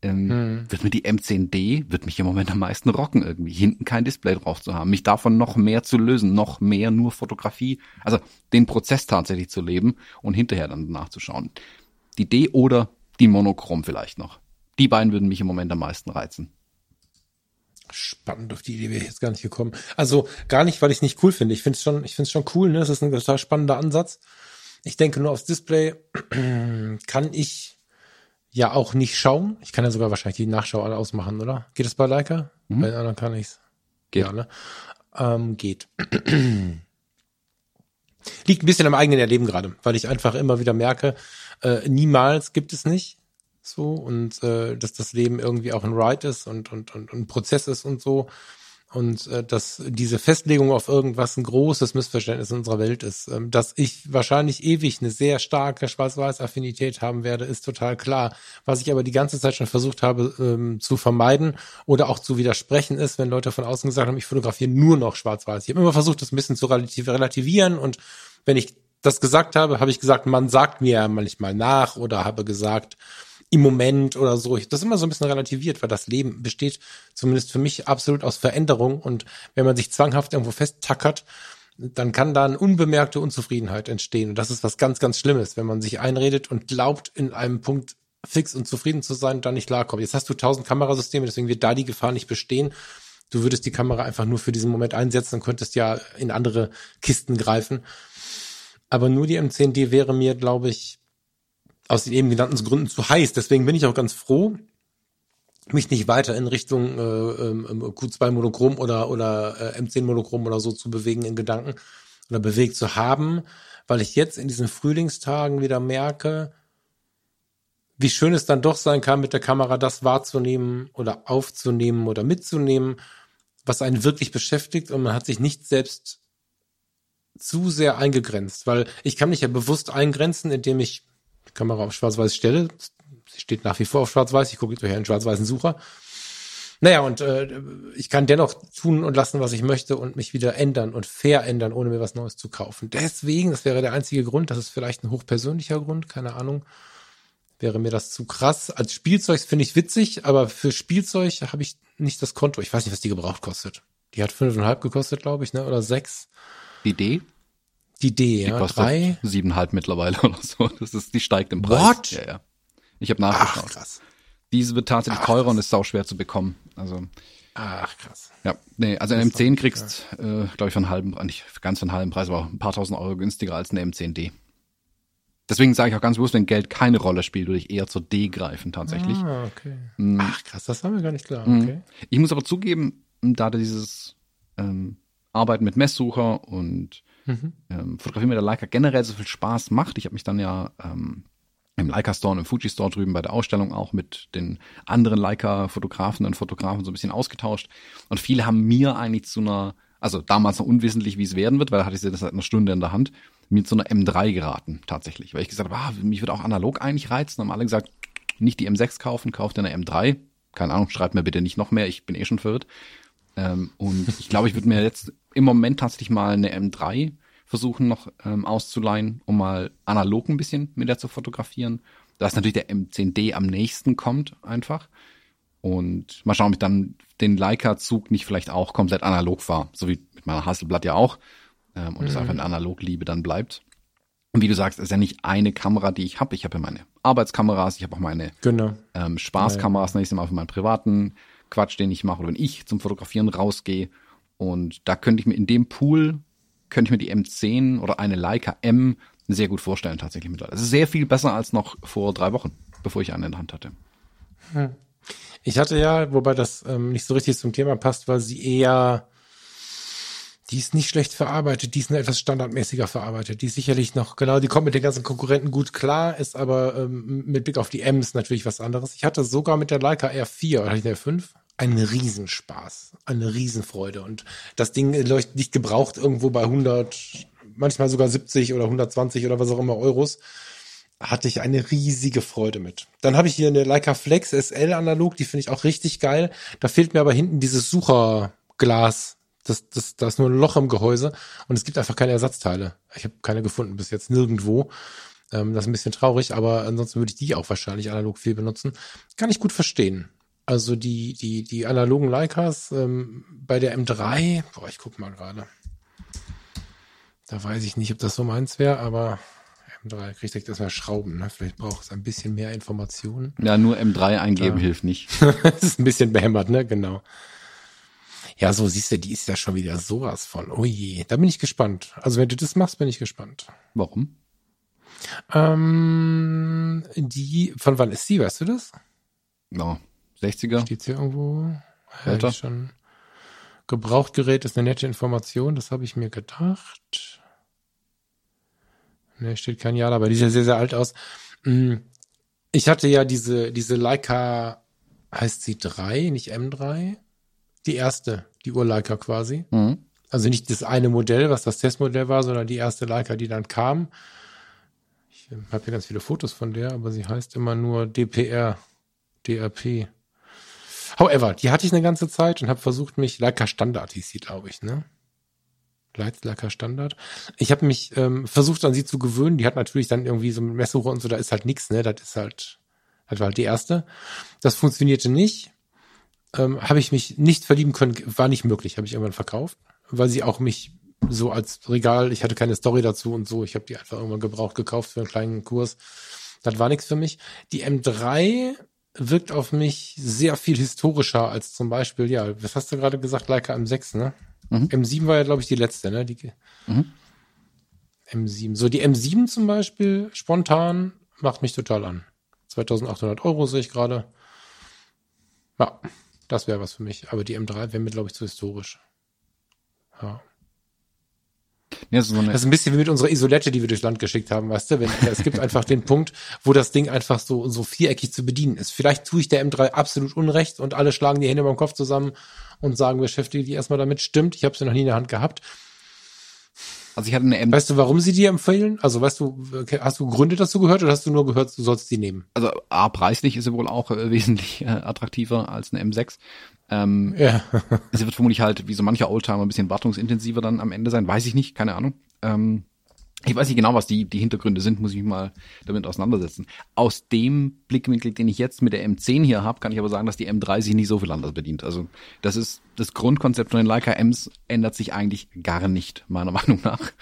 [SPEAKER 1] ähm, hm. wird mir die M10D, wird mich im Moment am meisten rocken irgendwie, hinten kein Display drauf zu haben, mich davon noch mehr zu lösen, noch mehr nur Fotografie, also den Prozess tatsächlich zu leben und hinterher dann nachzuschauen. Die D oder die Monochrom vielleicht noch. Die beiden würden mich im Moment am meisten reizen.
[SPEAKER 2] Spannend, auf die Idee wäre ich jetzt gar nicht gekommen. Also gar nicht, weil ich es nicht cool finde. Ich finde es schon, ich finde es schon cool, ne? Das ist ein total spannender Ansatz. Ich denke nur aufs Display (clears throat) kann ich ja auch nicht schauen. Ich kann ja sogar wahrscheinlich die Nachschau alle ausmachen, oder? Geht das bei Leica? Mhm. Bei den anderen kann ich's. Geht. Ja, ne? Ähm, geht. (clears throat) Liegt ein bisschen am eigenen Erleben gerade, weil ich einfach immer wieder merke, äh, niemals gibt es nicht so und äh, dass das Leben irgendwie auch ein Ride ist und, und, und, ein Prozess ist und so und äh, dass diese Festlegung auf irgendwas ein großes Missverständnis in unserer Welt ist. Ähm, dass ich wahrscheinlich ewig eine sehr starke Schwarz-Weiß-Affinität haben werde, ist total klar. Was ich aber die ganze Zeit schon versucht habe ähm, zu vermeiden oder auch zu widersprechen ist, wenn Leute von außen gesagt haben, ich fotografiere nur noch Schwarz-Weiß. Ich habe immer versucht, das ein bisschen zu relativieren und wenn ich das gesagt habe, habe ich gesagt, man sagt mir manchmal nach oder habe gesagt, im Moment oder so. Ich das immer so ein bisschen relativiert, weil das Leben besteht zumindest für mich absolut aus Veränderung und wenn man sich zwanghaft irgendwo festtackert, dann kann da eine unbemerkte Unzufriedenheit entstehen. Und das ist was ganz, ganz Schlimmes, wenn man sich einredet und glaubt, in einem Punkt fix und zufrieden zu sein und da nicht klarkommt. Jetzt hast du tausend Kamerasysteme, deswegen wird da die Gefahr nicht bestehen. Du würdest die Kamera einfach nur für diesen Moment einsetzen und könntest ja in andere Kisten greifen. Aber nur die M10D wäre mir, glaube ich, aus den eben genannten Gründen zu heiß. Deswegen bin ich auch ganz froh, mich nicht weiter in Richtung äh, äh, Q2 Monochrom oder oder äh, M10 Monochrom oder so zu bewegen in Gedanken oder bewegt zu haben, weil ich jetzt in diesen Frühlingstagen wieder merke, wie schön es dann doch sein kann, mit der Kamera das wahrzunehmen oder aufzunehmen oder mitzunehmen, was einen wirklich beschäftigt und man hat sich nicht selbst zu sehr eingegrenzt, weil ich kann mich ja bewusst eingrenzen, indem ich Kamera auf schwarz-weiß stelle. Sie steht nach wie vor auf schwarz-weiß. Ich gucke durch einen schwarz-weißen Sucher. Naja, und äh, ich kann dennoch tun und lassen, was ich möchte und mich wieder ändern und verändern, ohne mir was Neues zu kaufen. Deswegen, das wäre der einzige Grund, das ist vielleicht ein hochpersönlicher Grund, keine Ahnung, wäre mir das zu krass. Als Spielzeug finde ich witzig, aber für Spielzeug habe ich nicht das Konto. Ich weiß nicht, was die gebraucht kostet. Die hat fünfeinhalb gekostet, glaube ich, ne? Oder sechs.
[SPEAKER 1] Die Idee?
[SPEAKER 2] Die D, die.
[SPEAKER 1] Siebeneinhalb mittlerweile (laughs) oder so. Das ist, die steigt im Preis.
[SPEAKER 2] What?
[SPEAKER 1] Ja, ja. Ich habe nachgeschaut. Ach, krass. Diese wird tatsächlich Ach, teurer krass. und ist sau schwer zu bekommen. Also.
[SPEAKER 2] Ach, krass.
[SPEAKER 1] Ja, nee, also eine M10 kriegst, äh, glaube ich, von halben, nicht ganz von halben Preis, aber ein paar tausend Euro günstiger als eine M10D. Deswegen sage ich auch ganz bewusst, wenn Geld keine Rolle spielt, würde ich eher zur D greifen tatsächlich.
[SPEAKER 2] Ah, okay. Mhm. Ach, krass, das haben wir gar nicht klar. Mhm. Okay.
[SPEAKER 1] Ich muss aber zugeben, da dieses ähm, Arbeiten mit Messsucher und mhm. ähm, Fotografie mit der Leica generell so viel Spaß macht. Ich habe mich dann ja ähm, im Leica Store und im Fuji Store drüben bei der Ausstellung auch mit den anderen Leica Fotografen und Fotografen so ein bisschen ausgetauscht. Und viele haben mir eigentlich zu einer, also damals noch unwissentlich, wie es werden wird, weil da hatte ich sie das seit einer Stunde in der Hand, mir zu einer M3 geraten, tatsächlich. Weil ich gesagt habe, ah, mich würde auch analog eigentlich reizen. Haben alle gesagt, nicht die M6 kaufen, kauft eine M3. Keine Ahnung, schreibt mir bitte nicht noch mehr, ich bin eh schon verwirrt. Ähm, und ich glaube, ich würde mir jetzt im Moment tatsächlich mal eine M3 versuchen noch ähm, auszuleihen, um mal analog ein bisschen mit der zu fotografieren. Da ist natürlich der M10D am nächsten kommt einfach. Und mal schauen, ob ich dann den Leica-Zug nicht vielleicht auch komplett analog fahre, so wie mit meiner Hasselblatt ja auch. Ähm, und es mhm. einfach eine Analog-Liebe dann bleibt. Und wie du sagst, ist ja nicht eine Kamera, die ich habe. Ich habe ja meine Arbeitskameras, ich habe auch meine
[SPEAKER 2] genau.
[SPEAKER 1] ähm, Spaßkameras, ja, ja. Mal für meinen privaten Quatsch, den ich mache, oder wenn ich zum Fotografieren rausgehe. Und da könnte ich mir in dem Pool könnte ich mir die M10 oder eine Leica M sehr gut vorstellen, tatsächlich mittlerweile. Es ist sehr viel besser als noch vor drei Wochen, bevor ich eine in der Hand hatte.
[SPEAKER 2] Hm. Ich hatte ja, wobei das ähm, nicht so richtig zum Thema passt, weil sie eher, die ist nicht schlecht verarbeitet, die ist nur etwas standardmäßiger verarbeitet. Die ist sicherlich noch, genau, die kommt mit den ganzen Konkurrenten gut klar, ist aber ähm, mit Blick auf die M's natürlich was anderes. Ich hatte sogar mit der Leica R4, oder der R5, ein Riesenspaß, eine Riesenfreude. Und das Ding leuchtet nicht gebraucht irgendwo bei 100, manchmal sogar 70 oder 120 oder was auch immer Euros. Hatte ich eine riesige Freude mit. Dann habe ich hier eine Leica Flex SL analog, die finde ich auch richtig geil. Da fehlt mir aber hinten dieses Sucherglas. Das, das, da ist nur ein Loch im Gehäuse und es gibt einfach keine Ersatzteile. Ich habe keine gefunden bis jetzt nirgendwo. Ähm, das ist ein bisschen traurig, aber ansonsten würde ich die auch wahrscheinlich analog viel benutzen. Kann ich gut verstehen. Also die, die, die analogen Leicas ähm, bei der M3, boah, ich guck mal gerade. Da weiß ich nicht, ob das so meins wäre, aber M3 kriegt ich das mal Schrauben, ne? Vielleicht braucht es ein bisschen mehr Informationen.
[SPEAKER 1] Ja, nur M3 eingeben ja. hilft nicht. (laughs)
[SPEAKER 2] das ist ein bisschen behämmert, ne? Genau. Ja, so siehst du, die ist ja schon wieder sowas von. Oh je, da bin ich gespannt. Also wenn du das machst, bin ich gespannt.
[SPEAKER 1] Warum?
[SPEAKER 2] Ähm, die, von wann ist die, weißt du das?
[SPEAKER 1] No. 60er.
[SPEAKER 2] Steht hier irgendwo? Ja, schon. Gebrauchtgerät ist eine nette Information, das habe ich mir gedacht. Ne, steht kein Jahr, aber die sieht sehr, sehr alt aus. Hm, ich hatte ja diese, diese Leica, heißt sie 3, nicht M3? Die erste, die Urleica quasi. Mhm. Also nicht das eine Modell, was das Testmodell war, sondern die erste Leica, die dann kam. Ich habe hier ganz viele Fotos von der, aber sie heißt immer nur DPR, DRP. However, die hatte ich eine ganze Zeit und habe versucht, mich Leica Standard hieß sie, glaube ich, ne? Leica Standard. Ich habe mich ähm, versucht, an sie zu gewöhnen. Die hat natürlich dann irgendwie so mit Messsuche und so, da ist halt nichts, ne? Das ist halt, das war halt die erste. Das funktionierte nicht. Ähm, habe ich mich nicht verlieben können, war nicht möglich, habe ich irgendwann verkauft, weil sie auch mich so als Regal, ich hatte keine Story dazu und so, ich habe die einfach irgendwann gebraucht gekauft für einen kleinen Kurs. Das war nichts für mich. Die M3 wirkt auf mich sehr viel historischer als zum Beispiel, ja, was hast du gerade gesagt, Leica M6, ne? Mhm. M7 war ja, glaube ich, die letzte, ne? Die, mhm. M7. So, die M7 zum Beispiel, spontan, macht mich total an. 2800 Euro sehe ich gerade. Ja, das wäre was für mich. Aber die M3 wäre mir, glaube ich, zu historisch. Ja. Ja, so das ist ein bisschen wie mit unserer Isolette, die wir durchs Land geschickt haben, weißt du? Wenn, (laughs) es gibt einfach den Punkt, wo das Ding einfach so, so viereckig zu bedienen ist. Vielleicht tue ich der M3 absolut unrecht und alle schlagen die Hände beim Kopf zusammen und sagen, beschäftige dich erstmal damit. Stimmt, ich habe sie noch nie in der Hand gehabt. Also ich hatte eine M Weißt du, warum sie dir empfehlen? Also weißt du, hast du Gründe dazu gehört oder hast du nur gehört, du sollst sie nehmen?
[SPEAKER 1] Also A, preislich ist sie wohl auch äh, (laughs) wesentlich äh, attraktiver als eine M6. Ähm,
[SPEAKER 2] ja. (laughs)
[SPEAKER 1] sie wird vermutlich halt, wie so mancher Oldtimer, ein bisschen wartungsintensiver dann am Ende sein. Weiß ich nicht, keine Ahnung. Ähm, ich weiß nicht genau, was die, die Hintergründe sind, muss ich mich mal damit auseinandersetzen. Aus dem Blickwinkel, den ich jetzt mit der M10 hier habe, kann ich aber sagen, dass die M3 sich nicht so viel anders bedient. Also das ist das Grundkonzept von den Leica Ms ändert sich eigentlich gar nicht, meiner (laughs) Meinung nach.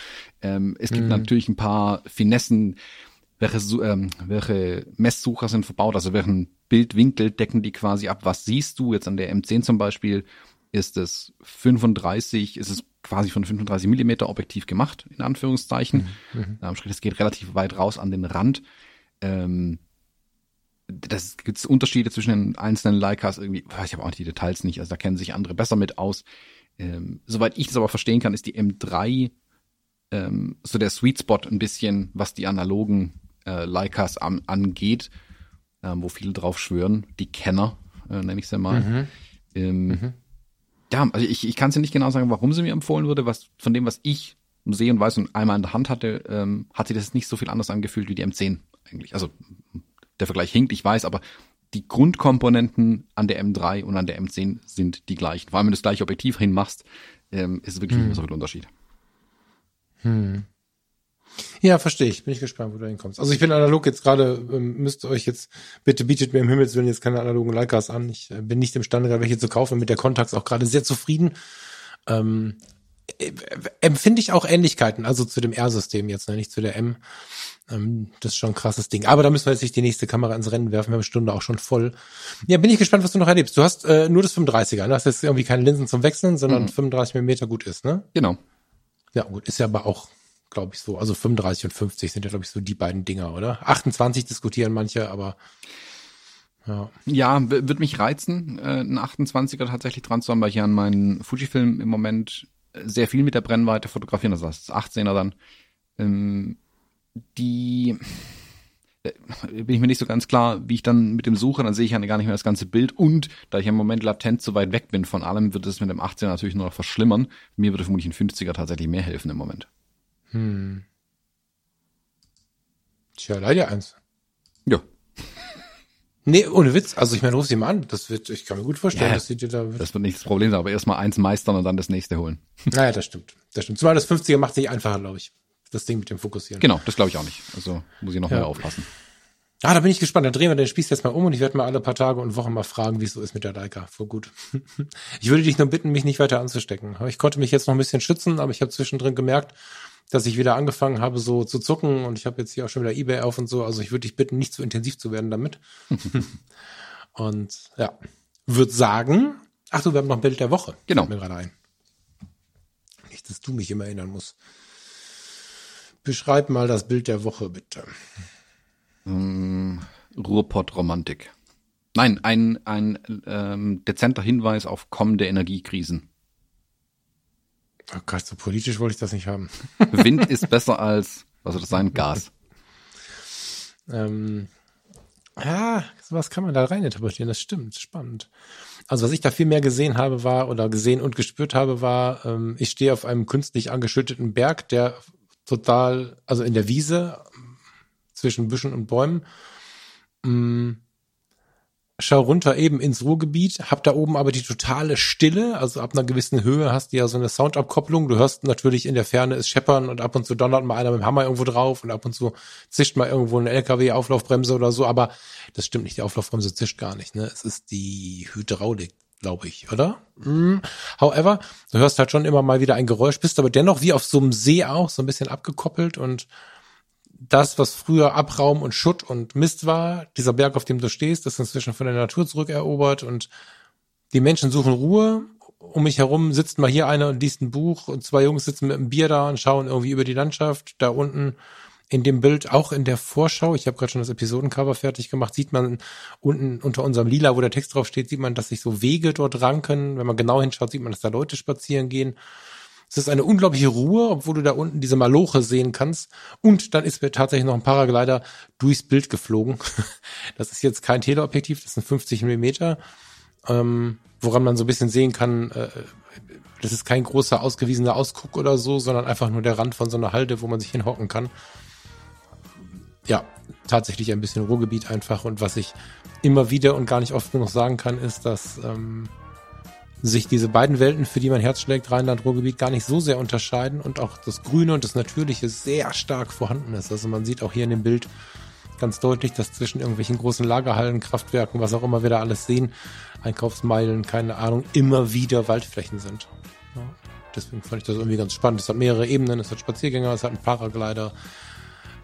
[SPEAKER 1] Ähm, es gibt mhm. natürlich ein paar Finessen, welche, ähm, welche Messsucher sind verbaut, also welchen Bildwinkel decken die quasi ab. Was siehst du jetzt an der M10 zum Beispiel? Ist es 35, ist es quasi von 35 Millimeter Objektiv gemacht, in Anführungszeichen. Mhm. Ähm, es geht relativ weit raus an den Rand. Ähm, das gibt Unterschiede zwischen den einzelnen Leicas irgendwie, ich habe auch die Details nicht, also da kennen sich andere besser mit aus. Ähm, soweit ich das aber verstehen kann, ist die M3 ähm, so der Sweet Spot ein bisschen, was die analogen äh, Leicas an, angeht, äh, wo viele drauf schwören, die Kenner, äh, nenne ich sie mal. Mhm. Ähm, mhm. Ja, also ich, ich kann es ja nicht genau sagen, warum sie mir empfohlen wurde, was von dem, was ich sehe und weiß und einmal in der Hand hatte, ähm, hat sich das nicht so viel anders angefühlt wie die M10 eigentlich. Also der Vergleich hinkt, ich weiß, aber die Grundkomponenten an der M3 und an der M10 sind die gleichen. Vor allem, wenn du das gleiche Objektiv hinmachst, ähm, ist es wirklich hm. nicht so viel Unterschied.
[SPEAKER 2] Hm. Ja, verstehe ich. Bin ich gespannt, wo du hinkommst. Also ich bin analog jetzt gerade, ähm, müsst ihr euch jetzt, bitte bietet mir im Himmelswillen jetzt keine analogen Leicas an. Ich äh, bin nicht imstande, gerade welche zu kaufen, mit der Contax auch gerade sehr zufrieden. Ähm, äh, empfinde ich auch Ähnlichkeiten, also zu dem R-System jetzt, ne, nicht zu der M. Ähm, das ist schon ein krasses Ding. Aber da müssen wir jetzt nicht die nächste Kamera ins Rennen werfen. Wir haben eine Stunde auch schon voll. Ja, bin ich gespannt, was du noch erlebst. Du hast äh, nur das 35er. Ne? Das ist jetzt irgendwie keine Linsen zum Wechseln, sondern mhm. 35 mm gut ist, ne?
[SPEAKER 1] Genau.
[SPEAKER 2] Ja, gut. Ist ja aber auch, glaube ich, so. Also 35 und 50 sind ja, glaube ich, so die beiden Dinger, oder? 28 diskutieren manche, aber
[SPEAKER 1] ja, ja wird mich reizen, äh, einen 28er tatsächlich dran zu haben, weil ich ja an meinen Fujifilm im Moment sehr viel mit der Brennweite fotografieren. Das heißt, das 18er dann. Ähm, die äh, bin ich mir nicht so ganz klar, wie ich dann mit dem suche, dann sehe ich ja gar nicht mehr das ganze Bild und da ich im Moment latent zu weit weg bin von allem, wird es mit dem 18er natürlich nur noch verschlimmern. Mir würde vermutlich ein 50er tatsächlich mehr helfen im Moment. Hm.
[SPEAKER 2] Tja, leider eins.
[SPEAKER 1] Ja. (laughs)
[SPEAKER 2] Nee, ohne Witz. Also ich meine, ruf sie mal an. Das wird, ich kann mir gut vorstellen, ja, dass sie dir da.
[SPEAKER 1] Das wird nicht das Problem sein, aber erstmal eins meistern und dann das nächste holen. (laughs)
[SPEAKER 2] Naja, das stimmt. Das stimmt. Zumal das 50er macht es nicht einfacher, glaube ich das Ding mit dem Fokussieren.
[SPEAKER 1] Genau, das glaube ich auch nicht. Also muss ich noch ja. mehr aufpassen.
[SPEAKER 2] Ah, da bin ich gespannt. Dann drehen wir den Spieß jetzt mal um und ich werde mal alle paar Tage und Wochen mal fragen, wie es so ist mit der Leica. Voll gut. (laughs) ich würde dich nur bitten, mich nicht weiter anzustecken. Ich konnte mich jetzt noch ein bisschen schützen, aber ich habe zwischendrin gemerkt, dass ich wieder angefangen habe, so zu zucken und ich habe jetzt hier auch schon wieder Ebay auf und so. Also ich würde dich bitten, nicht zu intensiv zu werden damit. (laughs) und ja, würde sagen, ach du, wir haben noch ein Bild der Woche.
[SPEAKER 1] Genau.
[SPEAKER 2] Mir gerade ein. Nicht, dass du mich immer erinnern musst. Beschreib mal das Bild der Woche, bitte.
[SPEAKER 1] Ähm, Ruhrpott-Romantik. Nein, ein, ein ähm, dezenter Hinweis auf kommende Energiekrisen.
[SPEAKER 2] Oh Gott, so politisch wollte ich das nicht haben. (laughs)
[SPEAKER 1] Wind ist besser als, was soll das sein, Gas.
[SPEAKER 2] ähm, ja, was kann man da reininterpretieren? Das stimmt, spannend. Also was ich da viel mehr gesehen habe, war, oder gesehen und gespürt habe, war, ähm, ich stehe auf einem künstlich angeschütteten Berg, der total, also in der Wiese zwischen Büschen und Bäumen. Mm, schau runter eben ins Ruhrgebiet, hab da oben aber die totale Stille, also ab einer gewissen Höhe hast du ja so eine Soundabkopplung. Du hörst natürlich in der Ferne es scheppern und ab und zu donnert mal einer mit dem Hammer irgendwo drauf und ab und zu zischt mal irgendwo eine LKW-Auflaufbremse oder so, aber das stimmt nicht, die Auflaufbremse zischt gar nicht, ne? Es ist die Hydraulik, glaube ich, oder? Mm. However, du hörst halt schon immer mal wieder ein Geräusch, bist aber dennoch wie auf so einem See auch so ein bisschen abgekoppelt und das, was früher Abraum und Schutt und Mist war, dieser Berg, auf dem du stehst, ist inzwischen von der Natur zurückerobert und die Menschen suchen Ruhe. Um mich herum sitzt mal hier einer und liest ein Buch und zwei Jungs sitzen mit einem Bier da und schauen irgendwie über die Landschaft. Da unten in dem Bild, auch in der Vorschau, ich habe gerade schon das Episodencover fertig gemacht, sieht man unten unter unserem Lila, wo der Text drauf steht, sieht man, dass sich so Wege dort ranken. Wenn man genau hinschaut, sieht man, dass da Leute spazieren gehen. Es ist eine unglaubliche Ruhe, obwohl du da unten diese Maloche sehen kannst. Und dann ist mir tatsächlich noch ein Paraglider durchs Bild geflogen. (laughs) Das ist jetzt kein Teleobjektiv, das sind 50 Millimeter, ähm, woran man so ein bisschen sehen kann, äh, das ist kein großer ausgewiesener Ausguck oder so, sondern einfach nur der Rand von so einer Halde, wo man sich hinhocken kann ja, tatsächlich ein bisschen Ruhrgebiet einfach. Und was ich immer wieder und gar nicht oft genug sagen kann, ist, dass ähm, sich diese beiden Welten, für die mein Herz schlägt, Rheinland, Ruhrgebiet, gar nicht so sehr unterscheiden und auch das Grüne und das Natürliche sehr stark vorhanden ist. Also man sieht auch hier in dem Bild ganz deutlich, dass zwischen irgendwelchen großen Lagerhallen, Kraftwerken, was auch immer wir da alles sehen, Einkaufsmeilen, keine Ahnung, immer wieder Waldflächen sind. Ja, deswegen fand ich das irgendwie ganz spannend. Es hat mehrere Ebenen, es hat Spaziergänger, es hat einen Paraglider,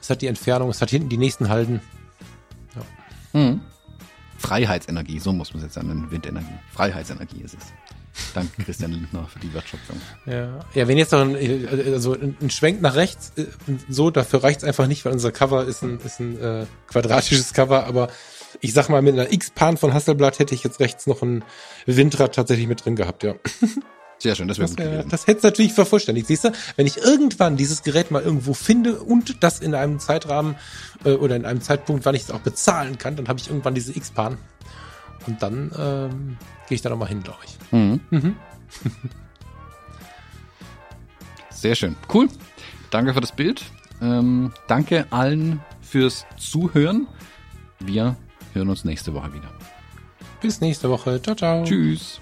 [SPEAKER 2] es hat die Entfernung, es hat hinten die nächsten Halden.
[SPEAKER 1] Ja. Hm. Freiheitsenergie, so muss man es jetzt nennen, Windenergie. Freiheitsenergie ist es. Danke Christian Lindner für die Wertschöpfung.
[SPEAKER 2] Ja, ja wenn jetzt noch ein, also ein Schwenk nach rechts, äh, so, dafür reicht's einfach nicht, weil unser Cover ist ein, ist ein äh, quadratisches Cover, aber ich sag mal, mit einer X-Pan von Hasselblatt hätte ich jetzt rechts noch ein Windrad tatsächlich mit drin gehabt, ja.
[SPEAKER 1] Sehr schön, das wäre gut
[SPEAKER 2] wär,
[SPEAKER 1] gewesen.
[SPEAKER 2] das hätte es natürlich vervollständigt. Siehst du, wenn ich irgendwann dieses Gerät mal irgendwo finde und das in einem Zeitrahmen äh, oder in einem Zeitpunkt, wann ich es auch bezahlen kann, dann habe ich irgendwann diese X-Bahn. Und dann ähm, gehe ich da nochmal hin, glaube ich.
[SPEAKER 1] Mhm. (laughs) Sehr schön. Cool. Danke für das Bild. Ähm, danke allen fürs Zuhören. Wir hören uns nächste Woche wieder.
[SPEAKER 2] Bis nächste Woche. Ciao, ciao.
[SPEAKER 1] Tschüss.